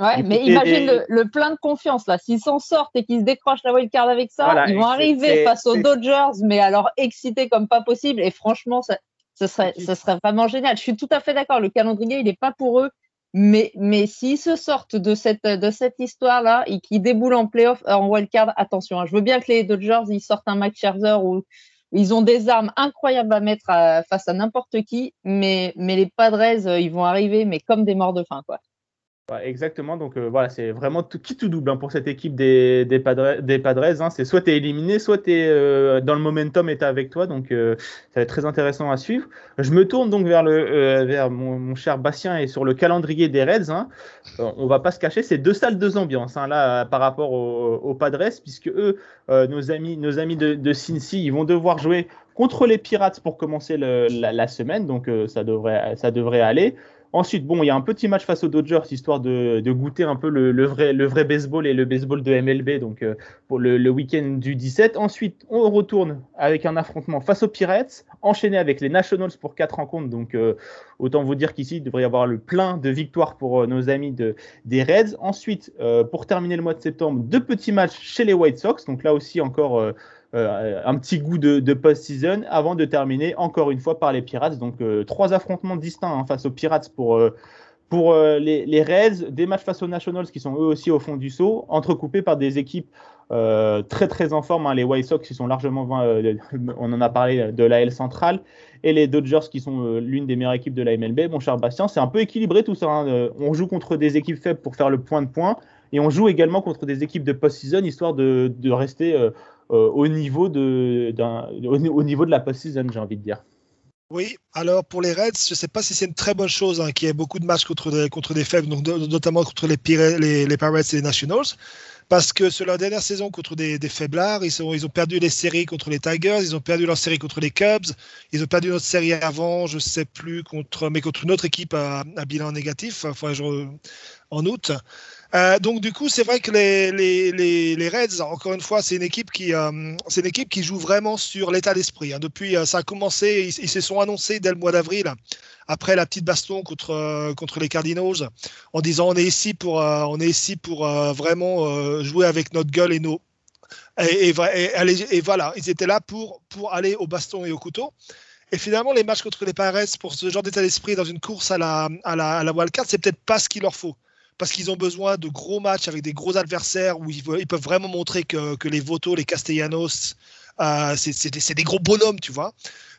Ouais, mais imagine le, plein de confiance là. S'ils s'en sortent et qu'ils se décrochent la wildcard avec ça, ils vont arriver face aux Dodgers, mais alors excités comme pas possible. Et franchement, ça, serait, ça serait vraiment génial. Je suis tout à fait d'accord. Le calendrier, il n'est pas pour eux. Mais, mais s'ils se sortent de cette, de cette histoire-là et qu'ils déboulent en playoff, euh, en wildcard, attention, hein, je veux bien que les Dodgers ils sortent un Max Scherzer où ils ont des armes incroyables à mettre face à n'importe qui, mais, mais les Padres, euh, ils vont arriver, mais comme des morts de faim, quoi exactement, donc euh, voilà, c'est vraiment tout, qui tout double hein, pour cette équipe des, des Padres. Des padres hein. C'est soit tu es éliminé, soit tu es euh, dans le momentum et tu avec toi, donc euh, ça va être très intéressant à suivre. Je me tourne donc vers, le, vers mon, cher Bastien et sur le calendrier des Reds. Hein. on va pas se cacher, c'est deux salles, deux ambiances là par rapport aux, Padres, puisque eux, nos amis, nos amis de, de Cincy, ils vont devoir jouer contre les Pirates pour commencer la, la, semaine, donc ça, devrait, ça devrait aller. Ensuite, il y a un petit match face aux Dodgers, histoire de, goûter un peu le, vrai, baseball et le baseball de MLB, donc euh, pour le, week-end du 17. Ensuite, on retourne avec un affrontement face aux Pirates, enchaîné avec les Nationals pour quatre rencontres. Donc, euh, autant vous dire qu'ici, il devrait y avoir le plein de victoires pour euh, nos amis de, des Reds. Ensuite, pour terminer le mois de septembre, deux petits matchs chez les White Sox. Donc là aussi, encore euh, un petit goût de, post-season avant de terminer encore une fois par les Pirates. Donc euh, trois affrontements distincts hein, face aux Pirates pour, euh, pour les, Reds, des matchs face aux Nationals qui sont eux aussi au fond du saut, entrecoupés par des équipes très très en forme. Hein. les White Sox qui sont largement, on en a parlé de la L centrale, et les Dodgers qui sont l'une des meilleures équipes de la MLB. Mon cher Bastien, c'est un peu équilibré tout ça. Hein. on joue contre des équipes faibles pour faire le point de point. Et on joue également contre des équipes de post-season histoire de, rester euh, au, niveau de, au, niveau de la post-season, j'ai envie de dire. Oui, alors pour les Reds, je ne sais pas si c'est une très bonne chose hein, qu'il y ait beaucoup de matchs contre des, contre des faibles, donc, notamment contre les, les, les Pirates et les Nationals parce que sur leur dernière saison contre des, des faiblards, ils, ils, ont perdu les séries contre les Tigers, ils ont perdu leur série contre les Cubs, ils ont perdu notre série avant, je ne sais plus, contre, mais contre une autre équipe à, bilan négatif, enfin, en août. Euh, donc du coup, c'est vrai que les, Reds, encore une fois, c'est une équipe qui, euh, c'est une équipe qui joue vraiment sur l'état d'esprit. Hein. Depuis, euh, ça a commencé, ils, se sont annoncés dès le mois d'avril après la petite baston contre, contre les Cardinals en disant on est ici pour, on est ici pour vraiment jouer avec notre gueule et nos. Et, et, voilà, ils étaient là pour, pour aller au baston et au couteau. Et finalement, les matchs contre les Pirates, pour ce genre d'état d'esprit dans une course à la, à la, à la wildcard, c'est peut-être pas ce qu'il leur faut. Parce qu'ils ont besoin de gros matchs avec des gros adversaires où ils, peuvent vraiment montrer que, les Voto, les Castellanos, euh, c'est des, gros bonhommes, tu vois.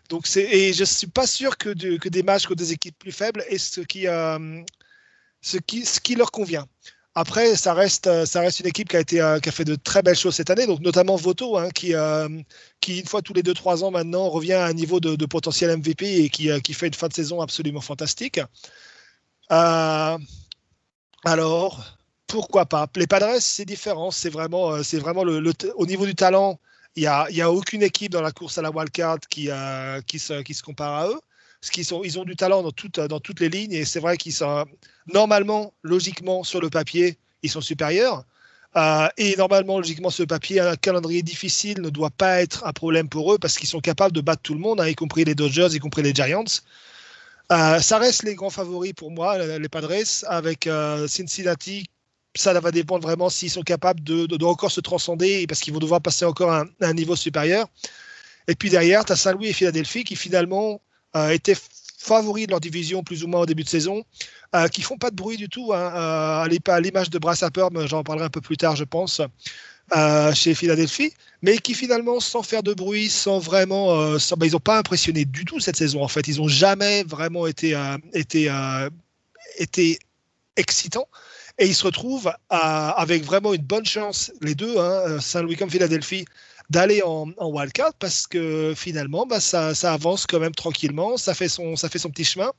Donc et je suis pas sûr que, des matchs contre des équipes plus faibles est ce qui euh, ce qui leur convient. Après, ça reste, reste une équipe qui a, euh, fait de très belles choses cette année, donc notamment Voto, hein, qui, euh, une fois tous les 2-3 ans maintenant, revient à un niveau de, potentiel MVP et qui, fait une fin de saison absolument fantastique. Alors, pourquoi pas? Les Padres, c'est différent. C'est vraiment, c'est vraiment au niveau du talent, il n'y a, a, aucune équipe dans la course à la wildcard qui, euh, qui, se, qui se compare à eux. Qu'ils sont, ils ont du talent dans, toutes dans toutes les lignes et c'est vrai qu'ils sont normalement, logiquement, sur le papier, ils sont supérieurs. Euh, et normalement, logiquement, le papier, un calendrier difficile ne doit pas être un problème pour eux parce qu'ils sont capables de battre tout le monde, hein, y compris les Dodgers, y compris les Giants. Euh, ça reste les grands favoris pour moi, les Padres, avec euh, Cincinnati ça va dépendre vraiment s'ils sont capables de, encore se transcender parce qu'ils vont devoir passer encore à un, niveau supérieur. Et puis derrière, tu as Saint-Louis et Philadelphie qui finalement euh, étaient favoris de leur division plus ou moins au début de saison, euh, qui font pas de bruit du tout. Hein, euh, à l'image de Brassaper, j'en parlerai un peu plus tard, je pense, euh, chez Philadelphie, mais qui finalement, sans faire de bruit, sans vraiment, euh, sans, bah, ils n'ont pas impressionné du tout cette saison. En fait, ils n'ont jamais vraiment été, euh, été, été excitants. Et ils se retrouvent avec vraiment une bonne chance, les deux, hein, Saint-Louis comme Philadelphie, d'aller en, en, wildcard parce que finalement, bah, ça, ça, avance quand même tranquillement, ça fait son, ça fait son petit chemin.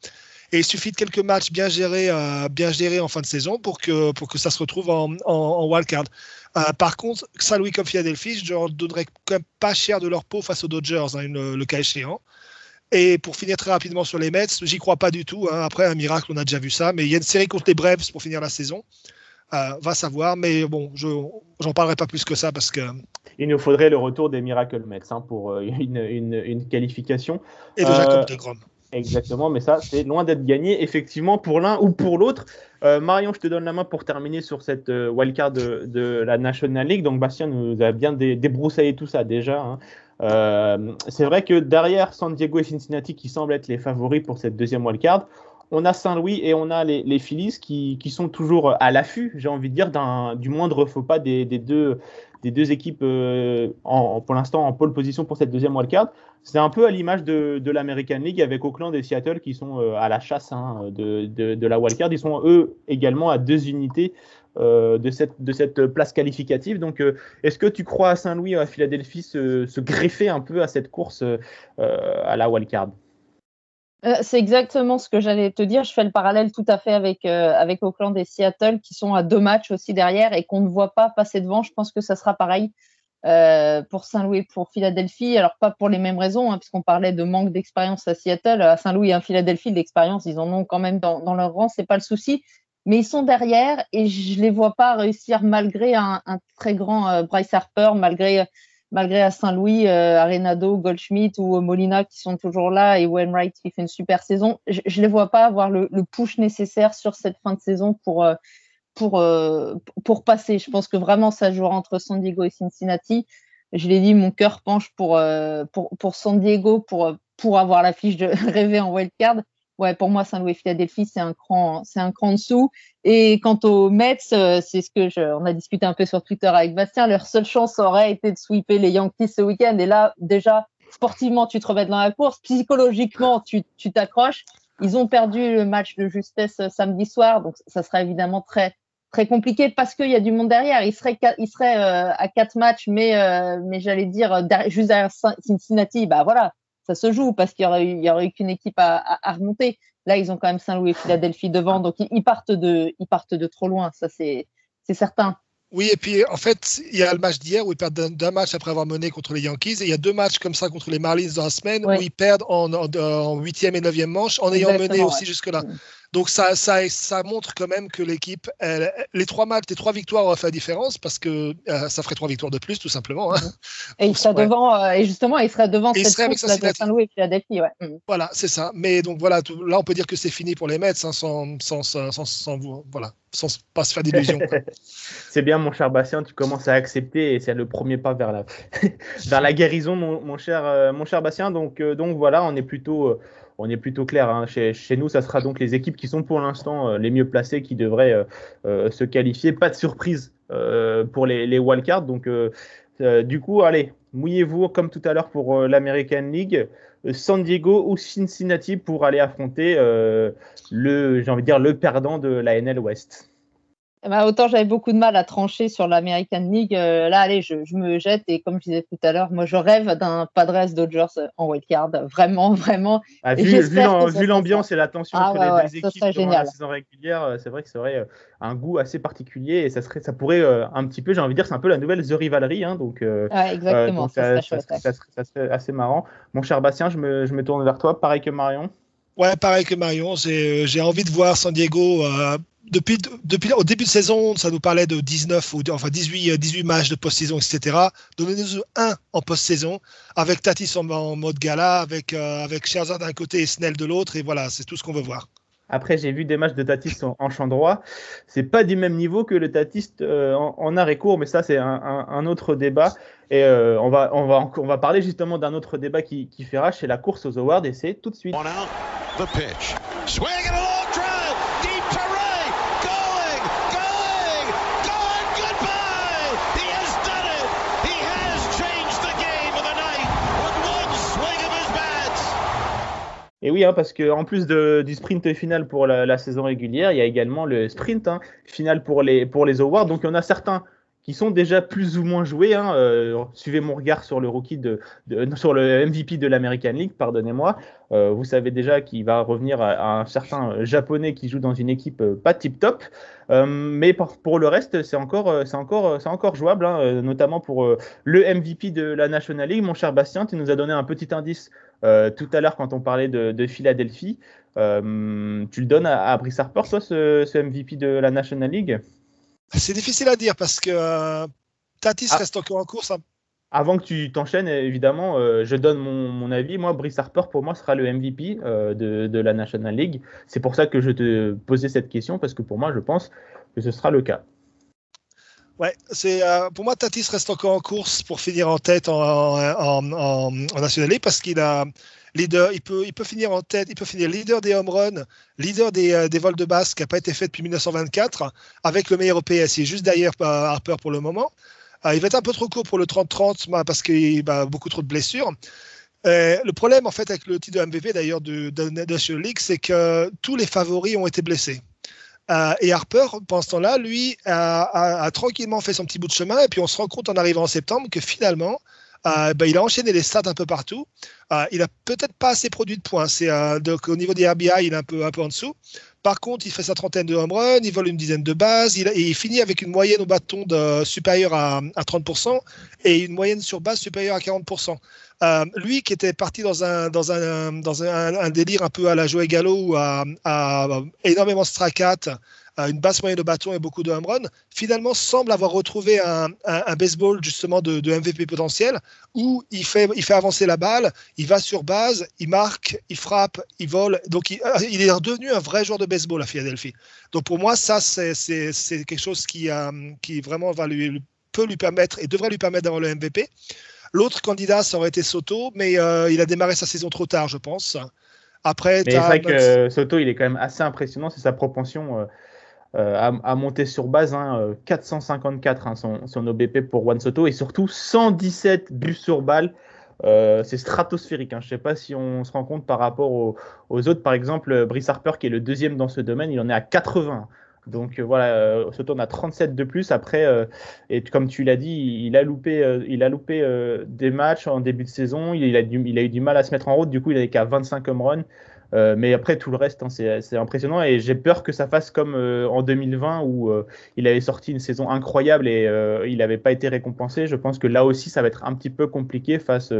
Et il suffit de quelques matchs bien gérés, euh, bien gérés en fin de saison pour que, pour que ça se retrouve en, en, en wildcard. Euh, par contre, Saint-Louis comme Philadelphie, je leur donnerais quand même pas cher de leur peau face aux Dodgers, hein, le, le cas échéant. Et pour finir très rapidement sur les Mets, j'y crois pas du tout. Hein. Après, un miracle, on a déjà vu ça. Mais il y a une série contre les Braves pour finir la saison. Euh, va savoir. Mais bon, je j'en parlerai pas plus que ça parce que. Il nous faudrait le retour des Miracle Mets hein, pour euh, une, une, une, qualification. Et de Jacob de Grom. Exactement, mais ça, c'est loin d'être gagné, effectivement, pour l'un ou pour l'autre. Euh, Marion, je te donne la main pour terminer sur cette euh, wildcard de, de, la National League. Donc, Bastien nous a bien dé débroussaillé tout ça déjà. Hein. Euh, c'est vrai que derrière San Diego et Cincinnati, qui semblent être les favoris pour cette deuxième wildcard, on a Saint-Louis et on a les, les Phillies qui, qui, sont toujours à l'affût, j'ai envie de dire, du moindre faux pas des, des, deux, des deux équipes euh, pour l'instant en pole position pour cette deuxième wildcard. C'est un peu à l'image de, l'American League avec Oakland et Seattle qui sont euh, à la chasse hein, de, la wildcard. Ils sont eux également à deux unités euh, de, cette, place qualificative. Donc, est-ce que tu crois à Saint-Louis, à Philadelphie, se, greffer un peu à cette course à la wildcard? Euh, c'est exactement ce que j'allais te dire. Je fais le parallèle tout à fait avec, euh, avec Auckland et Seattle qui sont à deux matchs aussi derrière et qu'on ne voit pas passer devant. Je pense que ça sera pareil euh, pour Saint-Louis et pour Philadelphie. Alors, pas pour les mêmes raisons, hein, puisqu'on parlait de manque d'expérience à Seattle. À Saint-Louis et à Philadelphie, l'expérience, ils en ont quand même dans, leur rang, c'est pas le souci. Mais ils sont derrière et je les vois pas réussir malgré un, très grand Bryce Harper, malgré malgré à Saint-Louis, euh, Arenado, Goldschmidt ou Molina qui sont toujours là et Wainwright qui fait une super saison, je ne les vois pas avoir le, push nécessaire sur cette fin de saison pour, euh, pour, euh, pour passer. Je pense que vraiment ça jouera entre San Diego et Cincinnati. Je l'ai dit, mon cœur penche pour, euh, pour, pour San Diego pour, pour avoir la fiche de rêver en wildcard ouais, pour moi, Saint-Louis Philadelphie, c'est un cran, c'est un cran dessous. Et quant aux Mets, euh, c'est ce que je, on a discuté un peu sur Twitter avec Bastien. Leur seule chance aurait été de sweeper les Yankees ce week-end. Et là, déjà, sportivement, tu te remets dans la course. Psychologiquement, tu, tu t'accroches. Ils ont perdu le match de justesse euh, samedi soir, donc ça sera évidemment très très compliqué parce qu'il y a du monde derrière. Ils seraient, ils seraient euh, à quatre matchs, mais euh, mais j'allais dire juste derrière Cincinnati, bah voilà, ça se joue parce qu'il y aurait eu, qu'une équipe à, remonter. Là, ils ont quand même Saint-Louis et Philadelphie devant, donc ils, partent de, ils partent de trop loin, ça c'est certain. Oui, et puis en fait, il y a le match d'hier où ils perdent d'un match après avoir mené contre les Yankees. Et il y a deux matchs comme ça contre les Marlins dans la semaine où ils perdent en huitième et neuvième manche en ayant mené aussi jusque-là. Donc ça, ça, ça montre quand même que l'équipe, les trois matchs, les trois victoires auraient fait la différence parce que euh, ça ferait trois victoires de plus tout simplement. Hein. Et il serait devant, euh, et justement, il serait devant cette course de Saint-Louis et Philadelphie. Ouais. Mm. Voilà, c'est ça. Mais donc voilà, là on peut dire que c'est fini pour les Mets hein, sans, sans, sans, sans, voilà, sans pas se faire d'illusions. c'est bien mon cher Bastien, tu commences à accepter et c'est le premier pas vers la, vers la guérison, mon, mon cher, euh, mon cher Bastien. Donc, donc voilà, on est plutôt on est plutôt clair. Hein. Chez, nous, ça sera donc les équipes qui sont pour l'instant euh, les mieux placées qui devraient euh, euh, se qualifier. Pas de surprise pour les, wildcards. Donc, du coup, allez, mouillez-vous comme tout à l'heure pour l'American League. San Diego ou Cincinnati pour aller affronter le, j'ai envie de dire, le perdant de la NL West. Eh ben, autant j'avais beaucoup de mal à trancher sur l'American League. Euh, là, allez, je, me jette et comme je disais tout à l'heure, moi je rêve d'un Padres Dodgers en wildcard. Vraiment, vraiment. Ah, vu, vu l'ambiance et la tension ah, entre les deux équipes pendant la saison régulière, euh, c'est vrai que ça aurait euh, un goût assez particulier et ça, serait, ça pourrait un petit peu, j'ai envie de dire, c'est un peu la nouvelle The Rivalry. Hein, donc, exactement. ça, serait, assez marrant. Mon cher Bastien, je me, je me tourne vers toi, pareil que Marion. Ouais, pareil que Marion. J'ai envie de voir San Diego depuis, depuis au début de saison, ça nous parlait de 19 ou enfin 18, 18 matchs de post-saison, etc. Donnez-nous un en post-saison avec Tatis en, mode gala, avec, euh, avec Scherzer d'un côté et Snell de l'autre. Et voilà, c'est tout ce qu'on veut voir. Après, j'ai vu des matchs de Tatis en, champ droit. C'est pas du même niveau que le Tatis euh, en, arrêt court, mais ça, c'est un, autre débat. Et euh, on, va, on, va, on va parler justement d'un autre débat qui, qui fait rage, c'est la course aux awards, et c'est tout de suite. Et oui, hein, parce qu'en plus de, du sprint final pour la, saison régulière, il y a également le sprint hein, final pour les, pour les awards. Donc il y en a certains qui sont déjà plus ou moins joués. Hein. Euh, suivez mon regard sur le rookie de, sur le MVP de l'American League, pardonnez-moi. Euh, vous savez déjà qu'il va revenir à, un certain japonais qui joue dans une équipe euh, pas tip top. mais pour, le reste, c'est encore, encore, encore jouable, notamment pour le MVP de la National League. Mon cher Bastien, tu nous as donné un petit indice tout à l'heure quand on parlait de, Philadelphie. tu le donnes à, Brice Harper, toi, ce, ce MVP de la National League? C'est difficile à dire parce que euh, Tatis ah. reste encore en course. Hein. Avant que tu t'enchaînes, évidemment, euh, je donne mon, avis. Moi, Brice Harper, pour moi, sera le MVP euh, de, la National League. C'est pour ça que je te posais cette question, parce que pour moi, je pense que ce sera le cas. Ouais, c'est pour moi Tatis reste encore en course pour finir en tête en, en, en National League parce qu'il a leader, il peut, il peut finir en tête, il peut finir leader des home runs, leader des, euh, des vols de base qui n'a pas été fait depuis 1924, avec le meilleur OPS. Il est juste derrière euh, Harper pour le moment. Euh, il va être un peu trop court pour le 30-30 parce qu'il a beaucoup trop de blessures. le problème, en fait, avec le titre de MVP d'ailleurs de, de, National League, c'est que tous les favoris ont été blessés. Et Harper, pendant ce temps-là, lui, a, a, tranquillement fait son petit bout de chemin. Et puis, on se rend compte en arrivant en septembre que finalement, euh, ben, il a enchaîné les stats un peu partout. Euh, il a peut-être pas assez produit de points. Euh, donc au niveau des RBI, il est un peu en dessous. Par contre, il fait sa trentaine de home runs, il vole une dizaine de bases, il, et il finit avec une moyenne au bâton de, supérieure à, à 30% et une moyenne sur base supérieure à 40%. Euh, lui qui était parti dans un, délire un peu à la Joey Gallo ou à, énormément stracat, une basse moyenne de bâton et beaucoup de home run, finalement semble avoir retrouvé un, un, baseball justement de, de, MVP potentiel où il fait, il fait avancer la balle, il va sur base, il marque, il frappe, il vole. Donc il, euh, il est redevenu un vrai joueur de baseball à Philadelphie. Donc pour moi, ça, c'est quelque chose qui, euh, qui vraiment va lui, peut lui permettre et devrait lui permettre d'avoir le MVP. L'autre candidat, ça aurait été Soto, mais euh, il a démarré sa saison trop tard, je pense. Après, c'est vrai que Soto, il est quand même assez impressionnant, c'est sa propension euh, à, monter sur base. 454 hein, hein, son, OBP pour Juan Soto et surtout 117 buts sur balle. Euh, c'est stratosphérique. Hein. Je ne sais pas si on se rend compte par rapport aux, autres. Par exemple, Brice Harper, qui est le deuxième dans ce domaine, il en est à 80. Donc euh, voilà, euh, Soto a 37 de plus. Après, euh, et comme tu l'as dit, il a loupé, il a loupé des matchs en début de saison. Il a, il a, eu du mal à se mettre en route. Du coup, il avait qu'à 25 home runs. Mais après, tout le reste, hein, c'est impressionnant. Et j'ai peur que ça fasse comme en 2020 où il avait sorti une saison incroyable et il n'avait pas été récompensé. Je pense que là aussi, ça va être un petit peu compliqué face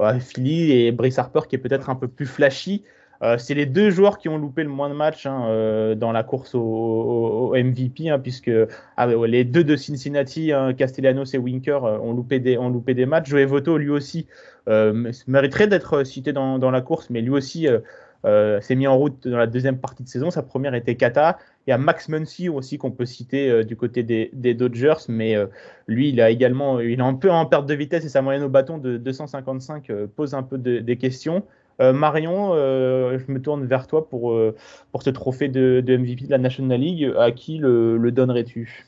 à Philly et Brice Harper qui est peut-être un peu plus flashy. Euh, c'est les deux joueurs qui ont loupé le moins de matchs hein, euh, dans la course au, MVP, hein, puisque ah, les deux de Cincinnati, Castellanos et Winker, euh, ont, loupé des, ont loupé des matchs. Joey Voto, lui aussi, mériterait d'être cité dans, la course, mais lui aussi s'est mis en route dans la deuxième partie de saison. Sa première était Kata. Il y a Max Muncy aussi qu'on peut citer du côté des, Dodgers, mais lui, il a également, il est un peu en perte de vitesse et sa moyenne au bâton de 255 pose un peu des questions. Euh, Marion, euh, je me tourne vers toi pour, euh, pour ce trophée de, MVP de la National League. À qui le, donnerais-tu?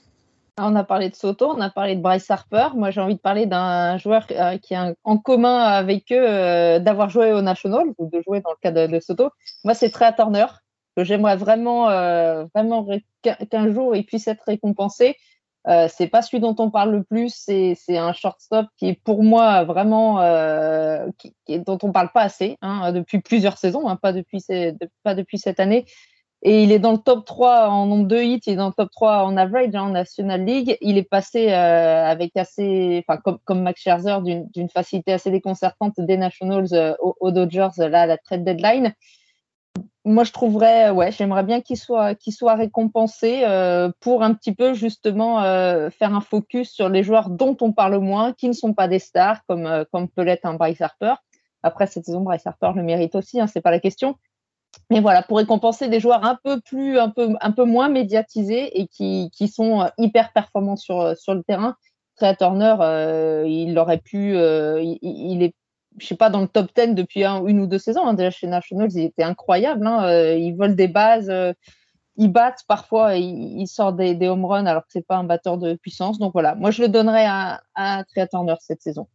On a parlé de Soto, on a parlé de Bryce Harper. Moi, j'ai envie de parler d'un joueur qui a en commun avec eux d'avoir joué au National ou de jouer dans le cas de, Soto. Moi, c'est Trey Turner que j'aimerais vraiment, vraiment qu'un jour il puisse être récompensé. Euh, c'est pas celui dont on parle le plus, c'est un shortstop qui est pour moi vraiment euh, qui, dont on parle pas assez hein, depuis plusieurs saisons, hein, pas depuis cette année. Et il est dans le top 3 en nombre de hits, il est dans le top 3 en average hein, en National League. Il est passé euh, avec assez, enfin comme, comme Max Scherzer, d'une facilité assez déconcertante des Nationals aux, Dodgers là à la trade deadline moi, je trouverais, ouais, j'aimerais bien qu'il soit, qu'il soit récompensé euh, pour un petit peu justement euh, faire un focus sur les joueurs dont on parle moins, qui ne sont pas des stars, comme, euh, comme peut l'être un Bryce Harper. Après, cette saison, Bryce Harper le mérite aussi, hein, c'est pas la question. Mais voilà, pour récompenser des joueurs un peu plus, un peu, un peu moins médiatisés et qui, qui sont hyper performants sur, sur le terrain. Trey Turner, il aurait pu, il, est je sais pas, dans le top 10 depuis une ou deux saisons. Hein. Déjà chez Nationals, il était incroyable. Hein. Euh, il vole des bases, euh, il battent parfois, il, sort des, des, home runs alors que c'est pas un batteur de puissance. Donc voilà, moi je le donnerais à, à Trey Turner cette saison.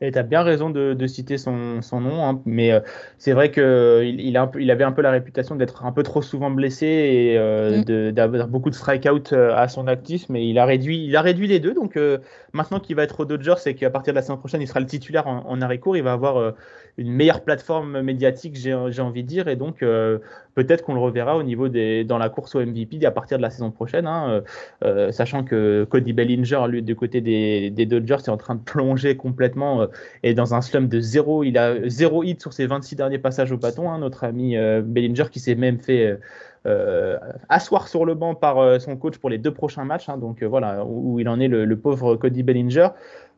Et tu as bien raison de, citer son, nom, hein. mais euh, c'est vrai qu'il il, il avait un peu la réputation d'être un peu trop souvent blessé et euh, mm. d'avoir beaucoup de strikeouts euh, à son actif, mais il a réduit, il a réduit les deux. Donc maintenant qu'il va être au Dodgers et qu'à partir de la saison prochaine, il sera le titulaire en, en arrêt court, il va avoir une meilleure plateforme médiatique, j'ai envie de dire, et donc euh, peut-être qu'on le reverra au niveau des dans la course au MVP à partir de la saison prochaine, hein, euh, euh, sachant que Cody Bellinger, lui, du côté des, Dodgers, est en train de plonger complètement et dans un slump de zéro. Il a zéro hit sur ses 26 derniers passages au bâton, hein, notre ami Bellinger qui s'est même fait asseoir sur le banc par son coach pour les deux prochains matchs. Hein, donc voilà où, il en est le, pauvre Cody Bellinger.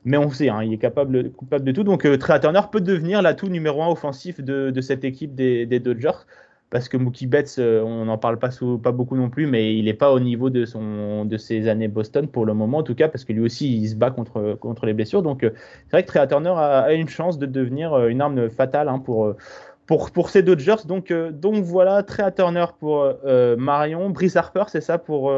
Mais on sait, il est capable, de tout. Donc euh, Trey Turner peut devenir l'atout numéro un offensif de, cette équipe des, Dodgers. Parce que Mookie Betts, euh, on n'en parle pas, beaucoup non plus, mais il n'est pas au niveau de, ses années Boston pour le moment, en tout cas, parce que lui aussi, il se bat contre, les blessures. Donc euh, c'est vrai que Trey Turner a, une chance de devenir une arme fatale hein, pour, pour, pour ces Dodgers. Donc, donc voilà, Trey Turner pour Marion, Brice Harper, c'est ça pour,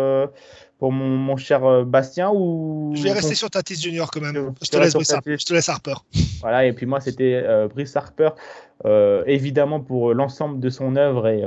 pour mon, cher euh, Bastien ou Je vais rester sur Tatis Junior quand même. Je, te, laisse je te laisse Harper. Voilà, et puis moi c'était euh, Brice Harper, euh, évidemment pour l'ensemble de son œuvre et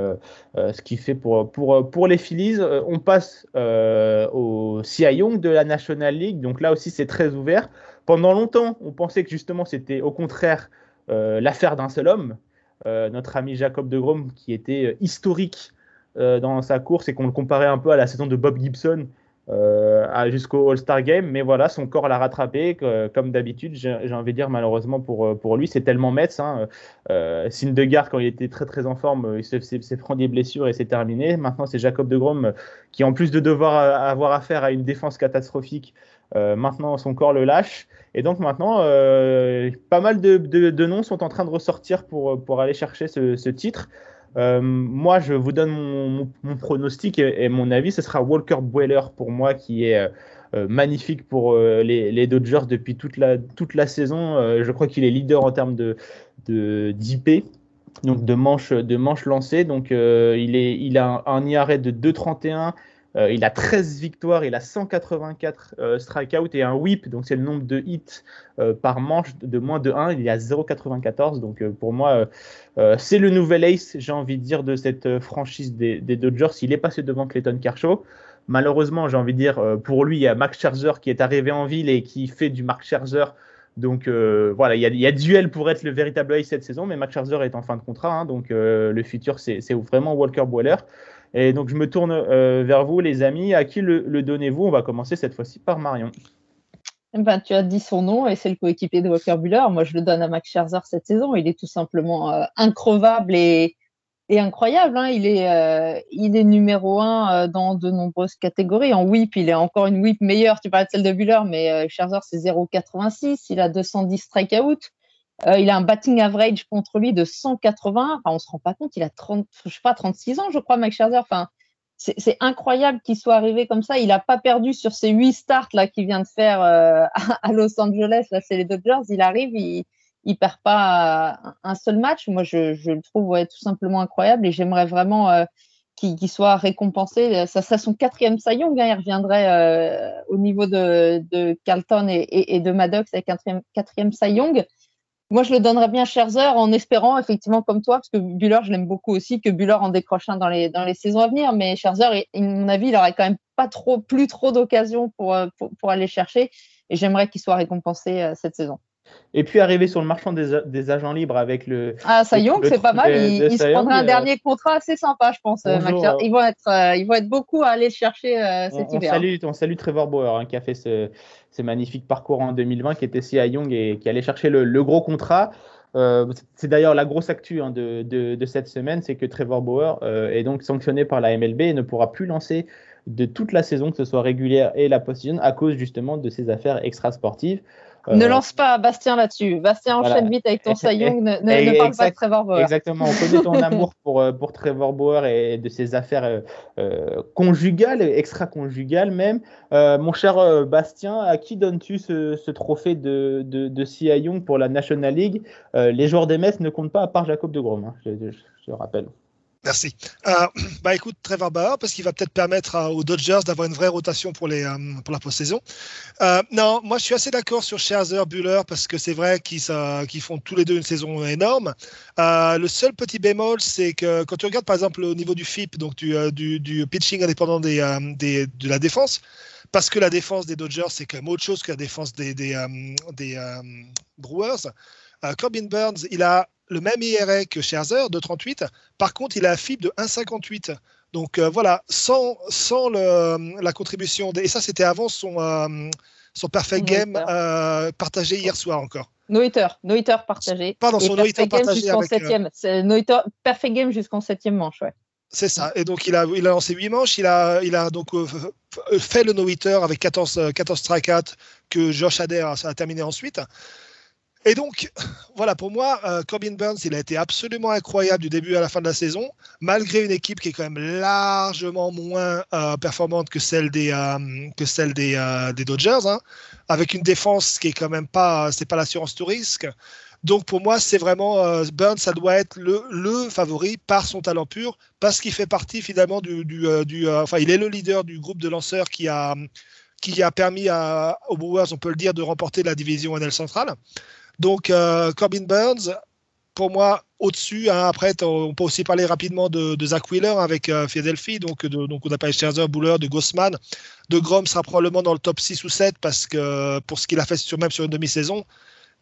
ce qu'il fait pour, pour, pour les Phillies. on passe au Cy Young de la National League, donc là aussi c'est très ouvert. Pendant longtemps, on pensait que justement c'était au contraire l'affaire d'un seul homme, notre ami Jacob de Grom qui était historique dans sa course et qu'on le comparait un peu à la saison de Bob Gibson euh, jusqu'au All-Star Game. Mais voilà, son corps l'a rattrapé, comme d'habitude, j'ai envie de dire, malheureusement pour, euh, pour lui. C'est tellement Metz. Hein. Euh, Syndergaard, quand il était très très en forme, euh, il s'est pris des blessures et c'est terminé. Maintenant, c'est Jacob de Grom qui, en plus de devoir avoir affaire à une défense catastrophique, maintenant son corps le lâche. Et donc maintenant, pas mal de, noms sont en train de ressortir pour, pour aller chercher ce titre. Euh, moi, je vous donne mon, pronostic et, mon avis. Ce sera Walker Bueller pour moi, qui est euh, euh, magnifique pour les, Dodgers depuis toute la, toute la saison. je crois qu'il est leader en termes de d'IP, donc de manches de manches lancées. Donc il, est, il a un, IRA de 2,31. Euh, il a 13 victoires, il a 184 euh, strikeouts et un whip, donc c'est le nombre de hits euh, par manche de moins de 1. Il y a 0,94. Donc pour moi, c'est le nouvel ace, j'ai envie de dire, de cette franchise des, Dodgers. Il est passé devant Clayton Kershaw. Malheureusement, j'ai envie de dire, pour lui, il y a Max Scherzer qui est arrivé en ville et qui fait du Max Scherzer. Donc voilà, il y, a, duel pour être le véritable ace cette saison, mais Max Scherzer est en fin de contrat, hein, donc le futur c'est vraiment Walker Boiler. Et donc, je me tourne euh, vers vous, les amis. À qui le, donnez-vous? On va commencer cette fois-ci par Marion. Eh ben, tu as dit son nom et c'est le coéquipier de Walker Buller. Moi, je le donne à Max Scherzer cette saison. Il est tout simplement euh, increvable et, incroyable. Hein. Il, est, euh, il est numéro un dans de nombreuses catégories. En whip, il est encore une whip meilleure. Tu parlais de celle de Buller, mais Scherzer, c'est 0,86. Il a 210 strikeouts. Euh, il a un batting average contre lui de 180. Enfin, on se rend pas compte, il a 30, je sais pas, 36 ans, je crois, Max Scherzer. Enfin, c'est incroyable qu'il soit arrivé comme ça. Il n'a pas perdu sur ses huit starts qu'il vient de faire euh, à Los Angeles. Là, c'est les Dodgers. Il arrive, il, il perd pas un seul match. Moi, je, le trouve tout simplement incroyable et j'aimerais vraiment euh, qu'il soit récompensé. Ça serait son quatrième Cy Young. Hein. Il reviendrait euh, au niveau de, de Carlton et, de Maddox avec quatrième, quatrième Cy Young. Moi, je le donnerais bien Scherzer en espérant, effectivement, comme toi, parce que Buller, je l'aime beaucoup aussi, que Buller en décroche un dans les, dans les saisons à venir. Mais Scherzer, à mon avis, il aurait quand même pas trop, plus trop d'occasions pour, euh, pour, pour, aller chercher. Et j'aimerais qu'il soit récompensé euh, cette saison. Et puis arriver sur le marchand des, agents libres avec le. Ah, ça c'est pas mal. Il, se prendra un euh, dernier contrat assez sympa, je pense. Euh, ils, vont être, euh, ils vont être beaucoup à aller chercher cet on, hiver. Salue, on salue Trevor Bauer hein, qui a fait ce, magnifique parcours en 2020, qui était ici à Young et qui allait chercher le, gros contrat. c'est d'ailleurs la grosse actu hein, de, de, cette semaine, c'est que Trevor Bauer est donc sanctionné par la MLB et ne pourra plus lancer de toute la saison, que ce soit régulière et la post-season, à cause justement de ses affaires extrasportives. Ne euh, lance pas Bastien là-dessus. Bastien, enchaîne vite avec ton Sayong. Ne, ne, parle pas de Trevor Bauer. Exactement. On connaît ton amour pour, euh, pour Trevor Bauer et de ses affaires euh, conjugales, extra-conjugales même. mon cher Bastien, à qui donnes-tu ce, trophée de, de, de Cy Young pour la National League? Les joueurs des Mets ne comptent pas à part Jacob de Grom, hein, je, je, rappelle. Merci. Euh, bah écoute, Trevor Bauer, parce qu'il va peut-être permettre aux Dodgers d'avoir une vraie rotation pour, les, euh, pour la post-saison. Euh, non, moi je suis assez d'accord sur Scherzer, Buller, parce que c'est vrai qu'ils font tous les deux une saison énorme. le seul petit bémol, c'est que quand tu regardes par exemple au niveau du FIP, donc du, pitching indépendant de la défense, parce que la défense des Dodgers, c'est quand même autre chose que la défense des, des Brewers. Corbin Burns, il a le même IRA que Scherzer, de 38. Par contre, il a un FIB de 1,58. Donc euh, voilà, sans, sans le, la contribution. Et ça, c'était avant son, euh, son perfect game euh, partagé hier soir encore. Noiter, Noiter partagé. Pardon, son Noiter partagé. Avec, septième. Noiter, perfect game jusqu'en septième manche, ouais. C'est ça. Et donc, il a, il a lancé 8 manches. Il a, il a donc fait le no-hitter avec 14, 14 strikeouts que Josh Adair a terminé ensuite. Et donc, voilà, pour moi, euh, Corbin Burns, il a été absolument incroyable du début à la fin de la saison, malgré une équipe qui est quand même largement moins euh, performante que celle des, euh, des Dodgers, hein, avec une défense qui est quand même pas, c'est pas l'assurance tout risque. Donc pour moi, c'est vraiment Burns, ça doit être le, favori par son talent pur, parce qu'il fait partie finalement du, enfin, il est le leader du groupe de lanceurs qui a qui a permis aux Brewers, on peut le dire, de remporter la division NL centrale. Donc, euh, Corbin Burns, pour moi, au-dessus. Hein, après, on peut aussi parler rapidement de, Zach Wheeler avec euh, Philadelphie. Donc, donc, on a parlé de Scherzer, Buller, de Gossman. De Grom sera probablement dans le top 6 ou 7 parce que pour ce qu'il a fait sur, même sur une demi-saison.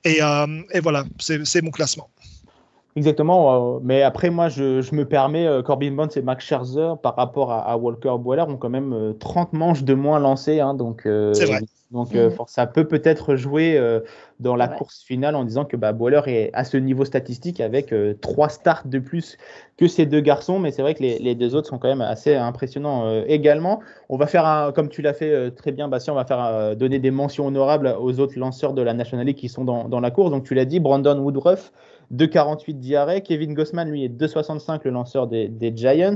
Et, euh, et voilà, c'est mon classement. Exactement, mais après moi je, me permets, Corbin Burns et Max Scherzer par rapport à, Walker Boiler ont quand même 30 manches de moins lancées, hein, donc c'est vrai. Donc euh, ça peut peut-être jouer euh, dans la course finale en disant que bah, Boiler est à ce niveau statistique avec euh, trois starts de plus que ces deux garçons, mais c'est vrai que les, deux autres sont quand même assez impressionnants également. On va faire, comme tu l'as fait très bien, Bastien, on va faire donner des mentions honorables aux autres lanceurs de la National League qui sont dans, dans la course. Donc tu l'as dit, Brandon Woodruff, 2,48 d'IRA, Kevin Gossman, lui, est 2,65 le lanceur des, des Giants.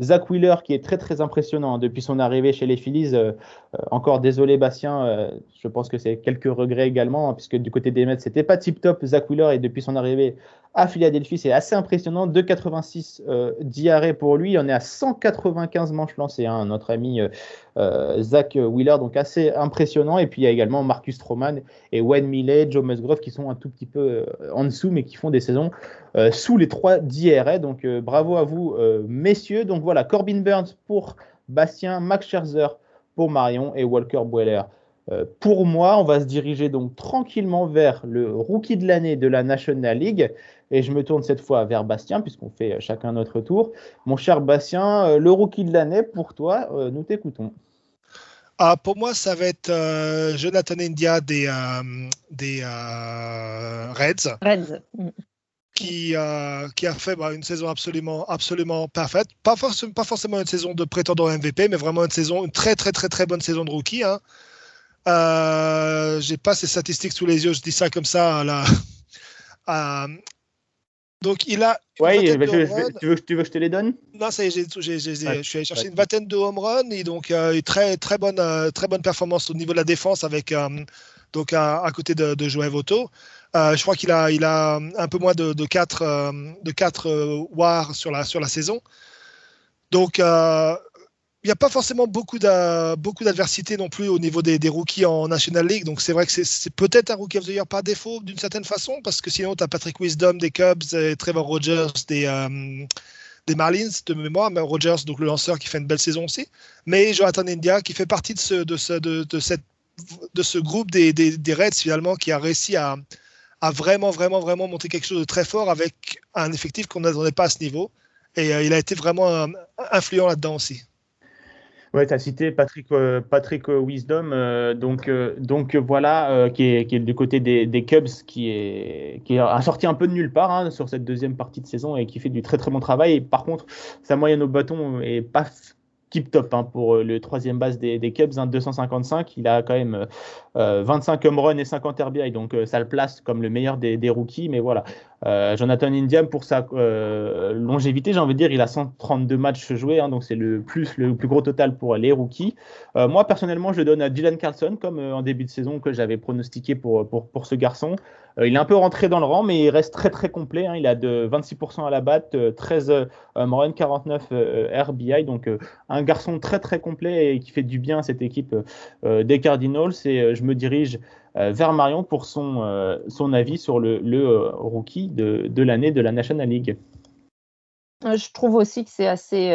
Zach Wheeler qui est très très impressionnant hein, depuis son arrivée chez les Phillies. Encore désolé Bastien, je pense que c'est quelques regrets également, hein, puisque du côté des Mets, c'était pas tip top Zach Wheeler et depuis son arrivée à Philadelphie, c'est assez impressionnant. 2,86 euh, pour lui. On est à 195 manches lancées. Hein, notre ami euh, Zach Wheeler, donc assez impressionnant. Et puis il y a également Marcus Stroman et Wayne Millet, Joe Musgrove qui sont un tout petit peu euh, en dessous, mais qui font des saisons euh, sous les 3 d'IRA. Donc bravo à vous, messieurs. Donc voilà, Corbin Burns pour Bastien, Max Scherzer pour Marion et Walker Buehler pour moi, on va se diriger donc tranquillement vers le rookie de l'année de la National League. Et je me tourne cette fois vers Bastien, puisqu'on fait chacun notre tour. Mon cher Bastien, le rookie de l'année, pour toi, nous t'écoutons. Ah, pour moi, ça va être euh, Jonathan India des, euh, des euh, Reds. Reds. Qui, qui, a fait bah, une saison absolument, absolument parfaite. Pas, forcément, pas forcément une saison de prétendant MVP, mais vraiment une saison, une très très très très bonne saison de rookie. Hein. J'ai pas ces statistiques sous les yeux, je dis ça comme ça là. Donc, il a. Ouais, tu, veux, tu, veux, que je te les donne? Non, ça y est, je suis allé chercher une vingtaine de home runs et donc euh, une très, très, bonne, euh, très bonne performance au niveau de la défense avec, euh, donc, à, côté de, de Joël Voto. je crois qu'il a, un peu moins de, de 4, de 4 WAR sur la, saison. Donc, il n'y a pas forcément beaucoup d'adversité non plus au niveau des, rookies en National League. Donc c'est vrai que c'est peut-être un rookie of the year par défaut d'une certaine façon, parce que sinon tu as Patrick Wisdom des Cubs et Trevor Rogers des, euh, Marlins de mémoire, mais Rogers, donc le lanceur qui fait une belle saison aussi. Mais Jonathan India qui fait partie de ce, groupe des, Reds finalement qui a réussi à, à vraiment, vraiment, vraiment monter quelque chose de très fort avec un effectif qu'on n'attendait pas à ce niveau. Et euh, il a été vraiment euh, influent là-dedans aussi. Ouais, tu as cité Patrick, euh, Patrick Wisdom, donc, donc voilà, qui, est, qui est du côté des, des, Cubs, qui, est, qui a sorti un peu de nulle part hein, sur cette deuxième partie de saison et qui fait du très très bon travail. Et par contre, sa moyenne au bâton est pas tip top hein, pour le troisième base des, Cubs, hein, 255. Il a quand même 25 home runs et 50 RBI, donc ça le place comme le meilleur des, rookies. Mais voilà, euh, Jonathan Indiam, pour sa euh, longévité, j'ai envie de dire, il a 132 matchs joués, hein, donc c'est le plus, le plus gros total pour les rookies. Euh, moi, personnellement, je donne à Dylan Carlson, comme en début de saison que j'avais pronostiqué pour, pour, pour, ce garçon. Il est un peu rentré dans le rang, mais il reste très très complet. Hein. il a de 26% à la batte, 13 run, 49 RBI, donc un garçon très très complet et qui fait du bien à cette équipe des Cardinals. Et je me dirige euh, vers Marion pour son, euh, son avis sur le, euh, rookie de, de l'année de la National League. Je trouve aussi que c'est assez,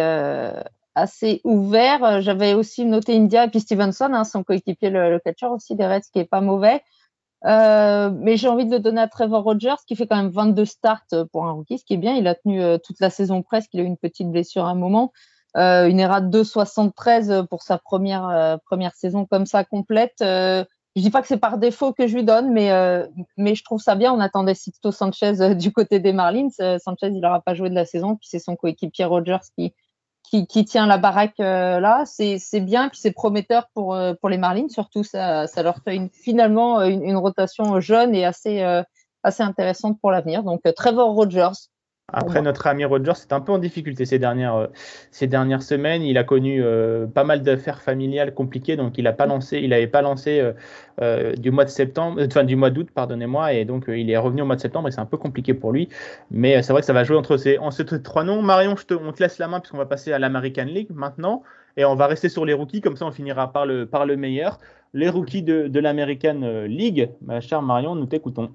assez ouvert. J'avais aussi noté India et puis Stevenson, hein, son coéquipier, le, catcher aussi des Reds, qui est pas mauvais. Mais j'ai envie de le donner à Trevor Rogers, qui fait quand même 22 starts pour un rookie, ce qui est bien. Il a tenu toute la saison presque. Il a eu une petite blessure à un moment. une ERA de 2,73 pour sa première, première saison comme ça complète. Je dis pas que c'est par défaut que je lui donne, mais, euh, mais je trouve ça bien. On attendait Sixto Sanchez euh, du côté des Marlins. Euh, Sanchez, il n'aura pas joué de la saison, puis c'est son coéquipier Rogers qui, qui, tient la baraque là. C'est bien, puis c'est prometteur pour, pour les Marlins. Surtout, ça, ça leur fait une, finalement une, rotation jeune et assez, assez intéressante pour l'avenir. Donc, Trevor Rogers, après, notre ami Roger, c'est un peu en difficulté ces dernières, euh, ces dernières semaines. Il a connu euh, pas mal d'affaires familiales compliquées, donc il n'a pas lancé, il n'avait pas lancé euh, du mois de septembre, enfin du mois d'août, pardonnez-moi, et donc il est revenu au mois de septembre et c'est un peu compliqué pour lui. Mais c'est vrai que ça va jouer entre ces, en ces trois noms. Marion, je te, on te laisse la main puisqu'on va passer à l'American League maintenant, et on va rester sur les rookies, comme ça on finira par le, par le meilleur. Les rookies de, de l'American League, ma chère Marion, nous t'écoutons.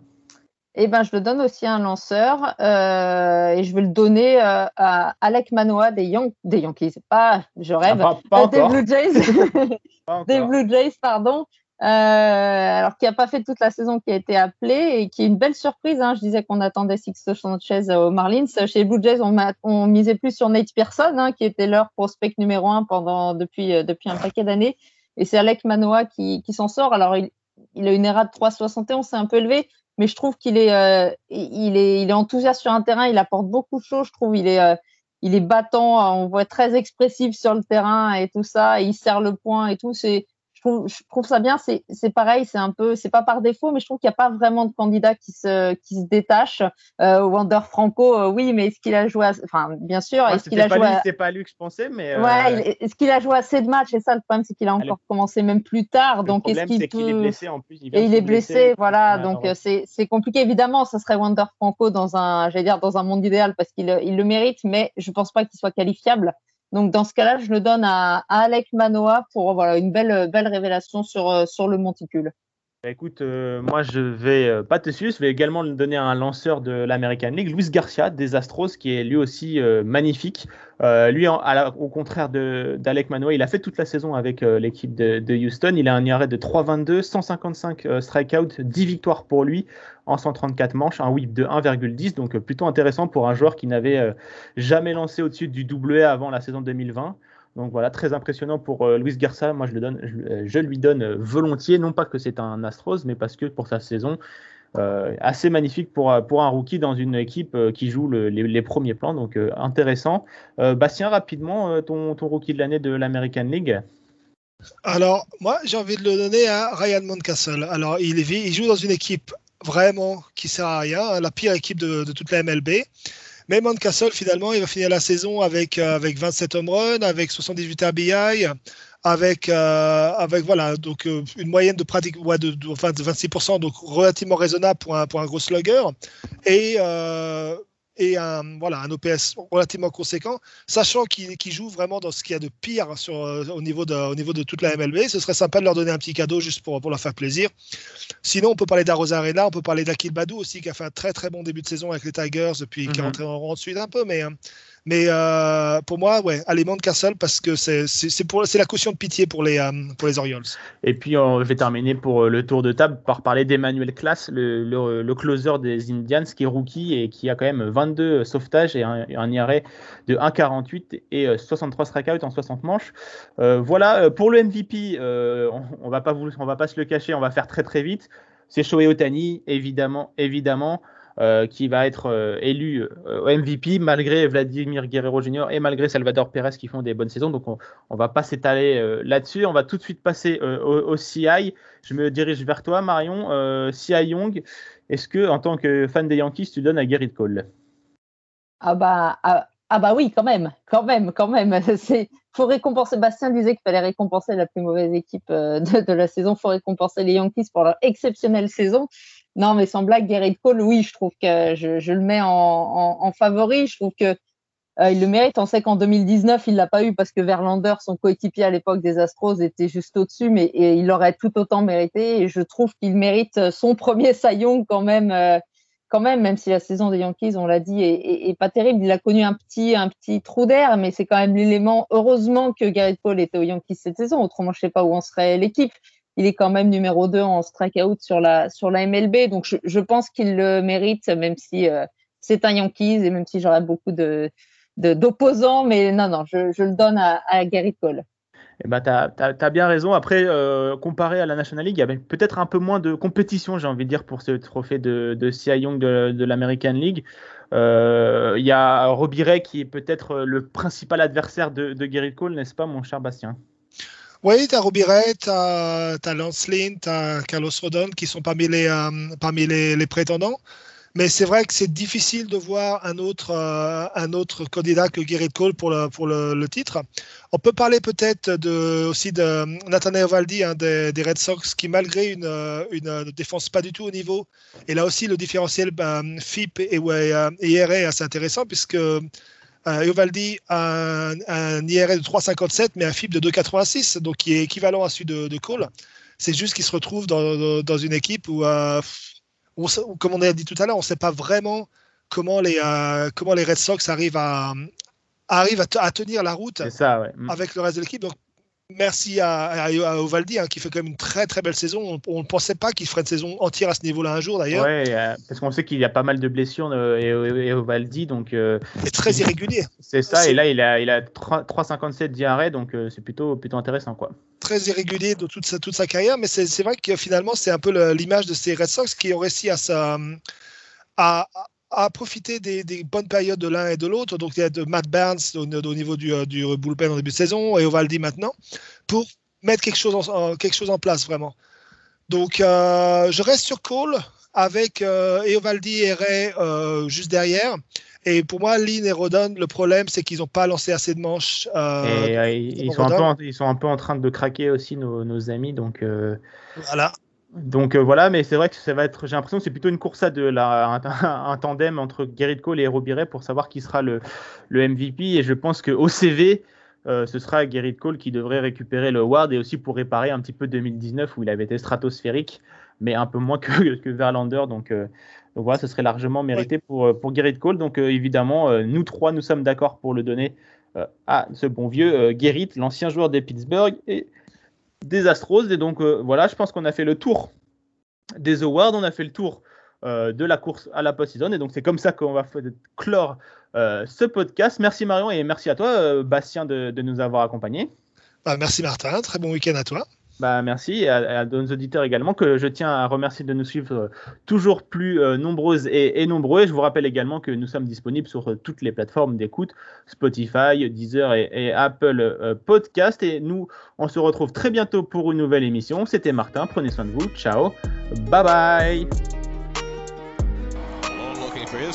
Eh ben, je le donne aussi à un lanceur euh, et je vais le donner euh, à Alec Manoa des, des Yankees. Pas, je rêve, ah, pas, des Blue Jays. des Blue Jays, pardon. Euh, alors qui n'a pas fait toute la saison qui a été appelé et qui est une belle surprise. Hein. Je disais qu'on attendait Sixto Sanchez aux Marlins. Chez les Blue Jays, on, on misait plus sur Nate Pearson, hein, qui était leur prospect numéro un pendant depuis depuis un paquet d'années. Et c'est Alec Manoa qui, qui s'en sort. Alors il, il a une ERA de 3,71, c'est un peu élevé, mais je trouve qu'il est, euh, il est, il est enthousiaste sur un terrain, il apporte beaucoup de choses. Je trouve il est, euh, il est battant, on voit très expressif sur le terrain et tout ça. il serre le point et tout. C'est, je trouve, ça bien. C'est pareil, c'est un peu, c'est pas par défaut, mais je trouve qu'il n'y a pas vraiment de candidat qui se, qui se détache. Euh, Wander Franco, euh, oui, mais est-ce qu'il a joué, enfin, bien sûr, est-ce qu'il a joué, c'est pas lui que je pensais, mais euh, ouais, est-ce qu'il a joué assez de matchs? Et ça, le problème, c'est qu'il a encore commencé même plus tard. donc, est-ce qu'il peut... est blessé en plus. Il et il est blessé, voilà. Donc, c'est compliqué. Évidemment, ça serait Wander Franco dans un, j'allais dire, dans un monde idéal parce qu'il il le mérite, mais je pense pas qu'il soit qualifiable. Donc dans ce cas-là, je le donne à, Alec Manoa pour voilà une belle belle révélation sur euh, sur le monticule. Bah, écoute, euh, moi je vais euh, pas te suivre, je vais également le donner un lanceur de l'American League, Luis Garcia des Astros, qui est lui aussi euh, magnifique. lui, au contraire d'Alec Manoa, il a fait toute la saison avec l'équipe de, Houston. Il a un arrêt de 3,22, 155 strikeouts, 10 victoires pour lui en 134 manches, un whip de 1,10, donc plutôt intéressant pour un joueur qui n'avait jamais lancé au-dessus du double avant la saison 2020. Donc voilà, très impressionnant pour euh, Luis Garça. Moi, je, le donne, je, lui donne euh, volontiers, non pas que c'est un Astros, mais parce que pour sa saison, euh, assez magnifique pour, un rookie dans une équipe qui joue les, premiers plans. Donc intéressant. Bastien, rapidement, ton, rookie de l'année de l'American League alors, moi, j'ai envie de le donner à Ryan Mountcastle. Alors, il, il joue dans une équipe vraiment qui sert à rien, la pire équipe de, de toute la MLB. Mais Mountcastle, finalement, il va finir la saison avec, euh, avec 27 home runs, avec 78 RBI, avec, euh, avec voilà, donc, euh, une moyenne de pratique de 26%, donc relativement raisonnable pour un, pour un gros slugger. Et et un, voilà, un OPS relativement conséquent, sachant qu'il joue vraiment dans ce qu'il y a de pire sur, euh, au, niveau de, au niveau de toute la MLB. Ce serait sympa de leur donner un petit cadeau juste pour, pour leur faire plaisir. Sinon, on peut parler d'Arena, on peut parler d'Akil Badou aussi, qui a fait un très très bon début de saison avec les Tigers, puis qui est rentré en rang de suite un peu, mais. Hein, mais euh, pour moi, ouais, allez, Castle parce que c'est la caution de pitié pour les, euh, pour les Orioles. Et puis, on va terminer pour euh, le tour de table par parler d'Emmanuel Class, le, le, closer des Indians, qui est rookie et qui a quand même 22 sauvetages et un, un de 1,48 et 63 strikeouts en 60 manches. voilà, pour le MVP, on, on, va pas on va pas se le cacher, on va faire très très vite. C'est Shohei Otani, évidemment, évidemment. Euh, qui va être euh, élu euh, MVP malgré Vladimir Guerrero Jr. et malgré Salvador Perez qui font des bonnes saisons. Donc on ne va pas s'étaler là-dessus. On va tout de suite passer au, CI. Je me dirige vers toi, Marion. CI Young, est-ce que en tant que fan des Yankees, tu donnes à Gerrit Cole? Ah bah, ah, ah, bah oui, quand même, quand même, quand même. C'est faut récompenser. Bastien disait qu'il fallait récompenser la plus mauvaise équipe de la saison. Il faut récompenser les Yankees pour leur exceptionnelle saison. Non, mais sans blague, Garrett Cole, oui, je trouve que je, le mets en, favori. Je trouve que euh, il le mérite. On sait qu'en 2019, il l'a pas eu parce que Verlander, son coéquipier à l'époque des Astros, était juste au-dessus, mais il aurait tout autant mérité. Et je trouve qu'il mérite son premier saillon quand même, euh, quand même, même si la saison des Yankees, on l'a dit, est, pas terrible. Il a connu un petit, un petit trou d'air, mais c'est quand même l'élément. Heureusement que Garrett Cole était aux Yankees cette saison. Autrement, je sais pas où en serait l'équipe il est quand même numéro 2 en strikeout sur la, sur la MLB. Donc, je, pense qu'il le mérite, même si euh, c'est un Yankees et même si j'aurais beaucoup de, d'opposants. mais non, non, je, le donne à, Gary Cole. Eh ben, tu as, bien raison. Après, euh, comparé à la National League, il y avait peut-être un peu moins de compétition, j'ai envie de dire, pour ce trophée de, de Cy Young de, de l'American League. Euh, il y a Robbie Ray qui est peut-être le principal adversaire de, de Gary Cole, n'est-ce pas, mon cher Bastien? Oui, tu as Robiret, tu as, Lance Lynn, tu as Carlos Rodon qui sont parmi les, euh, parmi les, prétendants. Mais c'est vrai que c'est difficile de voir un autre, euh, un autre candidat que Gerrit Cole pour le, pour le, titre. On peut parler peut-être de, aussi de Nathaniel Valdi hein, des, Red Sox qui, malgré une, une défense pas du tout au niveau, et là aussi le différentiel ben, FIP et, ouais, IRA est assez intéressant puisque euh, Eovaldi a un, IRA de 3,57 mais un FIB de 2,86, donc qui est équivalent à celui de, Cole. C'est juste qu'il se retrouve dans, une équipe euh, où, comme on a dit tout à l'heure, on ne sait pas vraiment comment les, euh, comment les Red Sox arrivent à, arrivent à, tenir la route mm. avec le reste de l'équipe. Donc merci à, à, Ovaldi hein, qui fait quand même une très très belle saison. On ne pensait pas qu'il ferait une saison entière à ce niveau-là un jour d'ailleurs. Oui, euh, parce qu'on sait qu'il y a pas mal de blessures euh, et, Ovaldi donc. Euh, c'est très irrégulier. C'est ça, et là il a il a 3,57 d'IRA donc c'est plutôt plutôt intéressant quoi. Très irrégulier de toute sa, toute sa carrière, mais c'est vrai que finalement c'est un peu l'image de ces Red Sox qui ont réussi à, sa, à, à profiter des, bonnes périodes de l'un et de l'autre. Donc, il y a de Matt Burns au, niveau du, du, bullpen en début de saison et Ovaldi maintenant pour mettre quelque chose en, quelque chose en place vraiment. Donc, je reste sur Cole avec Eovaldi et Ray juste derrière. Et pour moi, Lynn et Rodon, le problème, c'est qu'ils n'ont pas lancé assez de manches. et, ils, sont un peu ils sont un peu en train de craquer aussi, nos, nos amis. Donc, voilà. Donc euh, voilà, mais c'est vrai que ça va être, j'ai l'impression que c'est plutôt une course à deux, là, un, tandem entre Gerrit Cole et Robiret pour savoir qui sera le, le MVP. Et je pense qu'au CV, euh, ce sera Gerrit Cole qui devrait récupérer le award et aussi pour réparer un petit peu 2019 où il avait été stratosphérique, mais un peu moins que, que Verlander. Donc, euh, donc, voilà, ce serait largement mérité pour, pour Gerrit Cole. Donc évidemment, nous trois, nous sommes d'accord pour le donner à ce bon vieux Gerrit, l'ancien joueur des Pittsburgh. Et des Astros. Et donc euh, voilà, je pense qu'on a fait le tour des awards, on a fait le tour euh, de la course à la post-season. Et donc c'est comme ça qu'on va clore euh, ce podcast. Merci Marion et merci à toi, Bastien, de, nous avoir accompagnés. Bah, merci Martin, très bon week-end à toi. Bah, merci et à, nos auditeurs également que je tiens à remercier de nous suivre euh, toujours plus euh, nombreuses et, nombreux. je vous rappelle également que nous sommes disponibles sur euh, toutes les plateformes d'écoute, Spotify, Deezer et, Apple Podcast. Et nous, on se retrouve très bientôt pour une nouvelle émission. C'était Martin, prenez soin de vous. Ciao, bye bye. He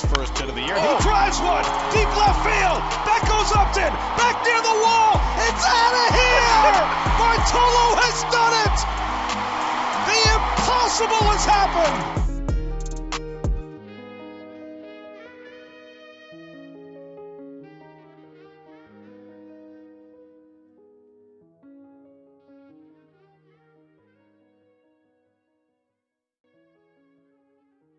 drives one deep left field. That goes Upton back the wall. It's out of here. Bartolo has done it. The impossible has happened.